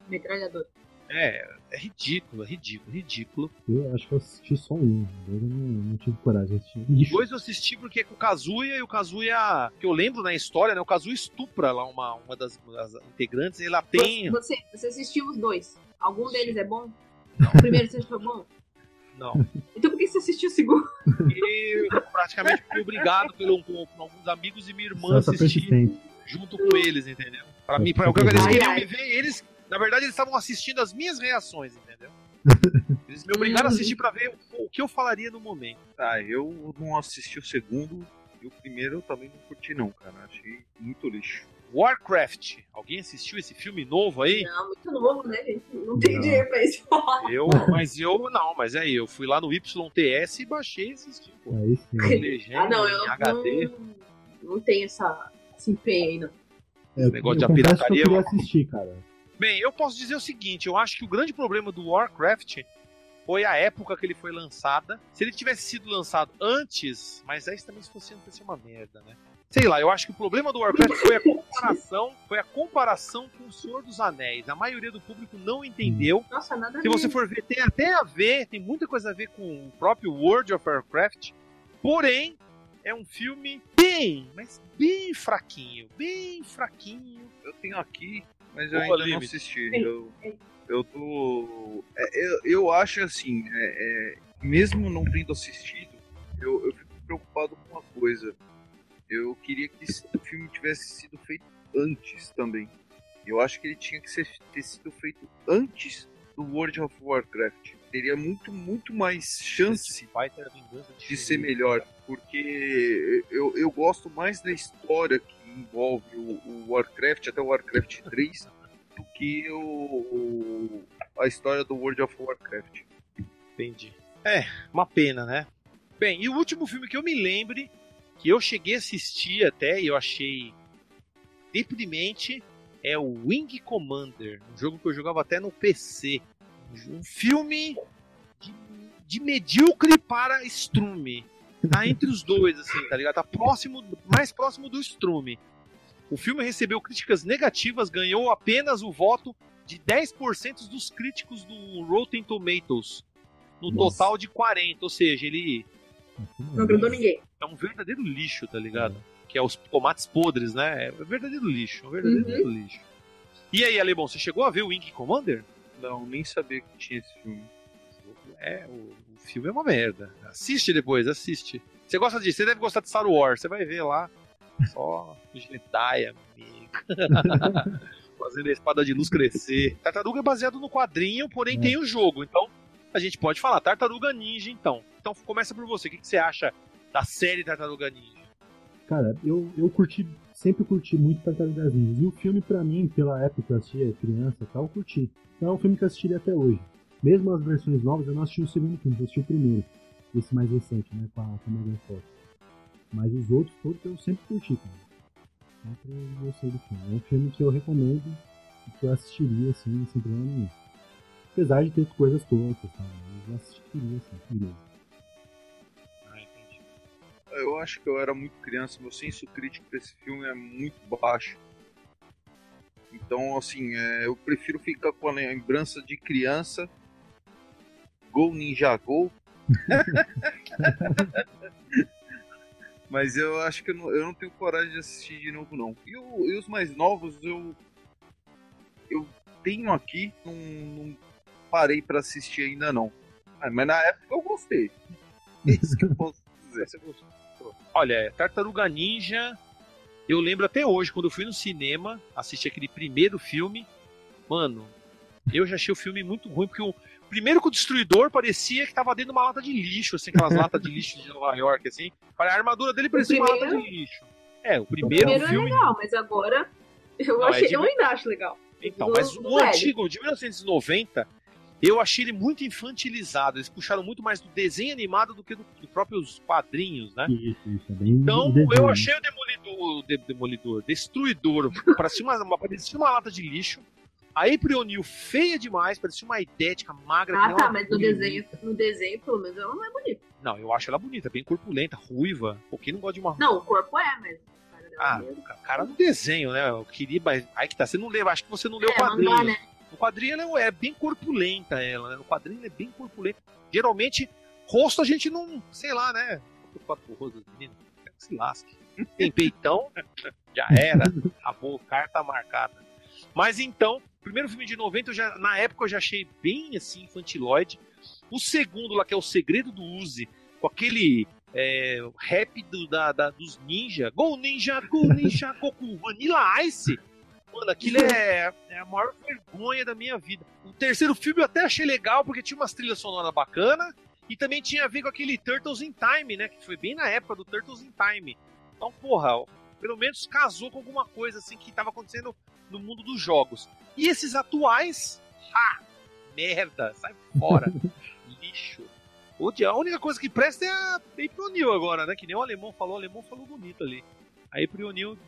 Speaker 4: metralhador.
Speaker 1: É, é ridículo, é ridículo, ridículo.
Speaker 2: Eu acho que eu assisti só um. Eu não, não tive coragem de assistir.
Speaker 1: Dois eu assisti porque é com o Kazuya e o Kazuya, que eu lembro na história, né? O Kazuya estupra lá uma, uma das, das integrantes e ela tem.
Speaker 4: Você, você assistiu os dois. Algum deles é bom? Não. O primeiro você achou bom?
Speaker 1: Não.
Speaker 4: Então por que você assistiu o segundo?
Speaker 1: E eu praticamente fui obrigado pelo, por alguns amigos e minha irmã assistir junto com eles, entendeu? Pra mim, pra, eles queriam me ver, eles na verdade, eles estavam assistindo as minhas reações, entendeu? *laughs* Eles me obrigaram a assistir para ver o, que eu falaria no momento.
Speaker 3: Tá, eu não assisti o segundo e o primeiro eu também não curti não, cara. Achei muito lixo.
Speaker 1: Warcraft. Alguém assistiu esse filme novo aí?
Speaker 4: Não, muito novo, né, gente? Não tem não. dinheiro pra isso. *laughs*
Speaker 1: Eu, mas eu, não, mas aí, eu fui lá no YTS e baixei e assisti, pô.
Speaker 2: Aí sim.
Speaker 4: Legenda, ah, não, eu HD. Não, não tenho essa, esse empenho aí, não.
Speaker 2: É, negócio de pirataria. Eu queria assistir, cara.
Speaker 1: Bem, eu posso dizer o seguinte: eu acho que o grande problema do Warcraft foi a época que ele foi lançada. Se ele tivesse sido lançado antes, mas aí também se fosse antes, ia uma merda, né? Sei lá, eu acho que o problema do Warcraft foi a comparação, foi a comparação com o Senhor dos Anéis. A maioria do público não entendeu.
Speaker 4: Nossa, nada
Speaker 1: Se você for ver, tem até a ver, tem muita coisa a ver com o próprio World of Warcraft. Porém, é um filme bem, mas bem fraquinho, bem fraquinho.
Speaker 3: Eu tenho aqui mas eu ainda limite. não assisti. Eu, eu tô. É, eu, eu acho assim, é, é, mesmo não tendo assistido, eu, eu fico preocupado com uma coisa. Eu queria que o filme tivesse sido feito antes também. Eu acho que ele tinha que ser, ter sido feito antes do World of Warcraft. Teria muito, muito mais chance de, de ser melhor. Porque eu, eu gosto mais da história que envolve o, o Warcraft, até o Warcraft 3, do que o, o, a história do World of Warcraft.
Speaker 1: Entendi. É, uma pena, né? Bem, e o último filme que eu me lembre, que eu cheguei a assistir até e eu achei deprimente, é o Wing Commander, um jogo que eu jogava até no PC. Um filme de, de medíocre para estrume tá entre os dois, assim, tá ligado? Tá próximo, mais próximo do Strume. O filme recebeu críticas negativas, ganhou apenas o voto de 10% dos críticos do Rotten Tomatoes, no Nossa. total de 40, ou seja, ele
Speaker 4: não agradou ninguém.
Speaker 1: É um verdadeiro lixo, tá ligado? Que é os tomates podres, né? É um verdadeiro lixo, um verdadeiro uhum. lixo. E aí, Alemão, você chegou a ver o Wing Commander?
Speaker 3: Não, nem sabia que tinha esse filme.
Speaker 1: É, o, o filme é uma merda. Assiste depois, assiste. Você gosta disso? Você deve gostar de Star Wars. Você vai ver lá. Só Jedi, amigo. *laughs* Fazendo a espada de luz crescer. Tartaruga é baseado no quadrinho, porém é. tem o jogo. Então, a gente pode falar Tartaruga Ninja, então. Então, começa por você. O que, que você acha da série Tartaruga Ninja?
Speaker 2: Cara, eu, eu curti, sempre curti muito Tartaruga Ninja. E o filme, pra mim, pela época que eu assistia criança e tal, eu curti. Então é um filme que eu assistiria até hoje. Mesmo as versões novas, eu não assisti o segundo filme, eu assisti o primeiro. Esse mais recente, né? Com a, com a Megan Fox. Mas os outros todos eu sempre curti, cara. Sempre gostei do filme. É um filme que eu recomendo e que eu assistiria, assim, sem problema nenhum. Apesar de ter coisas tortas, sabe? Eu assistiria, assim, beleza.
Speaker 3: Ah, entendi. Eu acho que eu era muito criança, meu senso crítico desse filme é muito baixo. Então, assim, é, eu prefiro ficar com a lembrança de criança Go Ninja Go. *laughs* Mas eu acho que eu não, eu não, tenho coragem de assistir de novo, não. E, o, e os mais novos, eu. Eu tenho aqui, não, não parei para assistir ainda, não. Ah, mas na época eu gostei. *laughs* Isso que eu posso dizer. Você gostou?
Speaker 1: Olha, Tartaruga Ninja. Eu lembro até hoje, quando eu fui no cinema, assisti aquele primeiro filme. Mano, eu já achei o filme muito ruim, porque o, Primeiro que o destruidor parecia que tava dentro de uma lata de lixo, assim, aquelas latas de lixo de Nova York, assim. A armadura dele parecia primeiro... uma lata de lixo. É, o primeiro,
Speaker 4: o primeiro é
Speaker 1: filme...
Speaker 4: é legal, mas agora eu, Não, achei, é de... eu ainda acho legal.
Speaker 1: Então, do, mas do o velho. antigo, de 1990, eu achei ele muito infantilizado. Eles puxaram muito mais do desenho animado do que dos do próprios quadrinhos, né?
Speaker 2: Isso, isso, é bem
Speaker 1: então, eu achei o Demolidor, o de, Demolidor, Destruidor, *laughs* parecia uma, uma, parecia uma lata de lixo. A April O'Neil feia demais, parecia uma idética, magra.
Speaker 4: Ah, tá, mas no desenho, no desenho, pelo menos, ela não é bonita.
Speaker 1: Não, eu acho ela bonita, bem corpulenta, ruiva. Por que não gosta de uma.
Speaker 4: Não, o corpo é, mas.
Speaker 1: Ah, cara do desenho, né? Eu queria, mas aí que tá. Você não leu, acho que você não leu
Speaker 4: é,
Speaker 1: o quadrinho.
Speaker 4: Mangá, né?
Speaker 1: No quadrinho ela é bem corpulenta, ela, né? No quadrinho ela é bem corpulenta. Geralmente, rosto a gente não, sei lá, né? Quatro rosas, menino, se lasque. Tem peitão, já era. Acabou, carta marcada. Mas então, primeiro filme de 90, eu já, na época eu já achei bem assim, infantiloide. O segundo lá, que é O Segredo do Uzi, com aquele é, rap do, da, da, dos ninja. Go Ninja, Go Ninja, *laughs* Goku, Vanilla Ice. Mano, aquilo é, é, a maior vergonha da minha vida. O terceiro filme eu até achei legal, porque tinha umas trilhas sonoras bacana e também tinha a ver com aquele Turtles in Time, né? Que foi bem na época do Turtles in Time. Então, porra, pelo menos casou com alguma coisa assim que estava acontecendo no mundo dos jogos. E esses atuais, ha! Merda, sai fora. *laughs* Lixo. A única coisa que presta é a April O'Neil agora, né? Que nem o alemão falou, o alemão falou bonito ali. A April O'Neil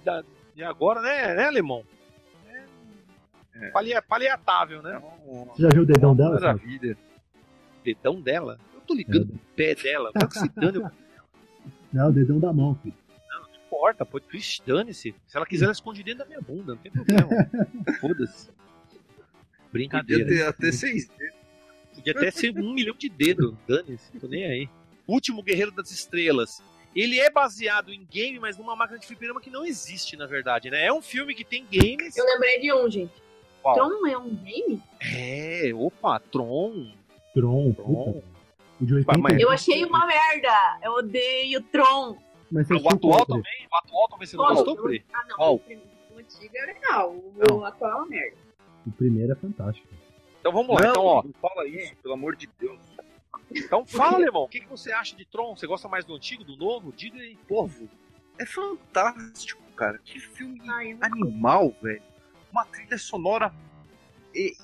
Speaker 1: de agora, né, né, alemão? É, é. paliatável, né?
Speaker 2: Você já viu o dedão dela?
Speaker 3: Maravilha.
Speaker 1: Dedão dela? Eu tô ligando é. o pé dela. Tá se dando. *laughs*
Speaker 2: Não, o dedão da mão, filho.
Speaker 1: Não importa, pode. Dane-se. Se ela quiser, ela esconde dentro da minha bunda, não tem problema. *laughs* Foda-se. Brincadeira.
Speaker 3: Podia ter até seis dedos.
Speaker 1: Podia até ser um milhão de dedos. Dane-se, tô nem aí. Último Guerreiro das Estrelas. Ele é baseado em game, mas numa máquina de fliperama que não existe, na verdade, né? É um filme que tem games.
Speaker 4: Eu lembrei de um, gente. Qual? Tron é um game?
Speaker 1: É, opa, Tron.
Speaker 2: Tron, Tron.
Speaker 4: Eu achei uma merda. Eu odeio Tron.
Speaker 1: Mas o atual também? O atual também você não oh, gostou, Pri?
Speaker 4: Ah, não. Oh. O antigo é legal. O não. atual é uma merda.
Speaker 2: O primeiro é fantástico.
Speaker 1: Então vamos lá.
Speaker 3: Não,
Speaker 1: então, ó.
Speaker 3: Fala isso, pelo amor de Deus.
Speaker 1: Então fala, Alemão, o que, que você acha de Tron? Você gosta mais do antigo, do novo? Diga aí.
Speaker 3: Povo, é fantástico, cara. Que filme Ai, animal, velho. Uma trilha sonora. E,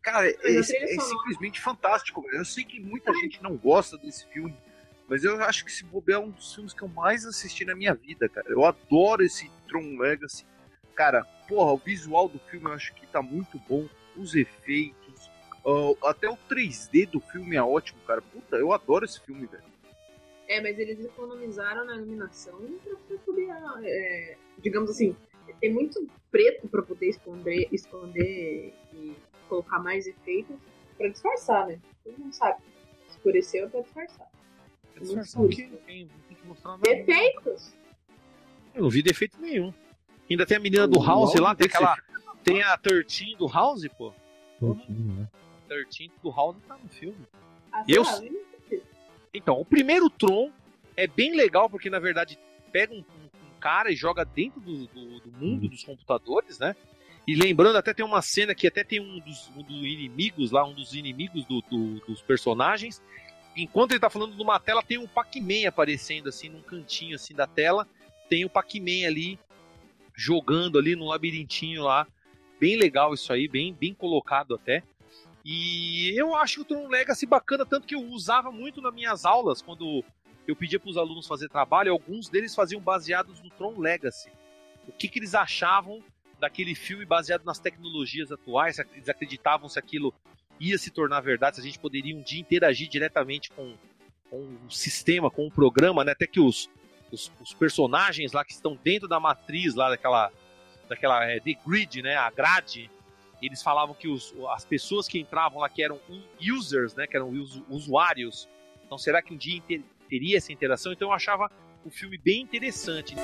Speaker 3: cara, é, é, é simplesmente fantástico, velho. Eu sei que muita gente não gosta desse filme, mas eu acho que esse bobear é um dos filmes que eu mais assisti na minha vida, cara. Eu adoro esse Tron Legacy. Cara, porra, o visual do filme eu acho que tá muito bom. Os efeitos Uh, até o 3D do filme é ótimo, cara. Puta, eu adoro esse filme, velho.
Speaker 4: É, mas eles economizaram na iluminação pra poder, é, digamos assim, tem muito preto pra poder esconder, esconder e colocar mais efeitos pra disfarçar, né? Todo mundo sabe. Escureceu é pra disfarçar.
Speaker 1: Disfarçar o quê? Tem, tem que mostrar nada.
Speaker 4: Defeitos?
Speaker 1: Eu não vi defeito nenhum. Ainda tem a menina do House lá, tem aquela. Tem a 13 do House, pô.
Speaker 2: 13, né?
Speaker 1: 13 do House tá no filme.
Speaker 4: Ah, eu...
Speaker 1: Então, o primeiro Tron é bem legal porque, na verdade, pega um, um cara e joga dentro do, do, do mundo uhum. dos computadores, né? E lembrando, até tem uma cena que até tem um dos, um dos inimigos lá, um dos inimigos do, do, dos personagens. Enquanto ele tá falando numa tela, tem um Pac-Man aparecendo assim, num cantinho assim da tela. Tem o Pac-Man ali, jogando ali no labirintinho lá. Bem legal isso aí, bem, bem colocado até. E eu acho o Tron Legacy bacana, tanto que eu usava muito nas minhas aulas, quando eu pedia para os alunos fazer trabalho, alguns deles faziam baseados no Tron Legacy. O que, que eles achavam daquele filme baseado nas tecnologias atuais, eles acreditavam se aquilo ia se tornar verdade, se a gente poderia um dia interagir diretamente com, com o sistema, com o programa, né? até que os, os, os, personagens lá que estão dentro da matriz lá daquela, daquela é, The Grid, né? a grade, eles falavam que os, as pessoas que entravam lá que eram users, né, que eram usuários. Então será que um dia teria essa interação? Então eu achava o filme bem interessante.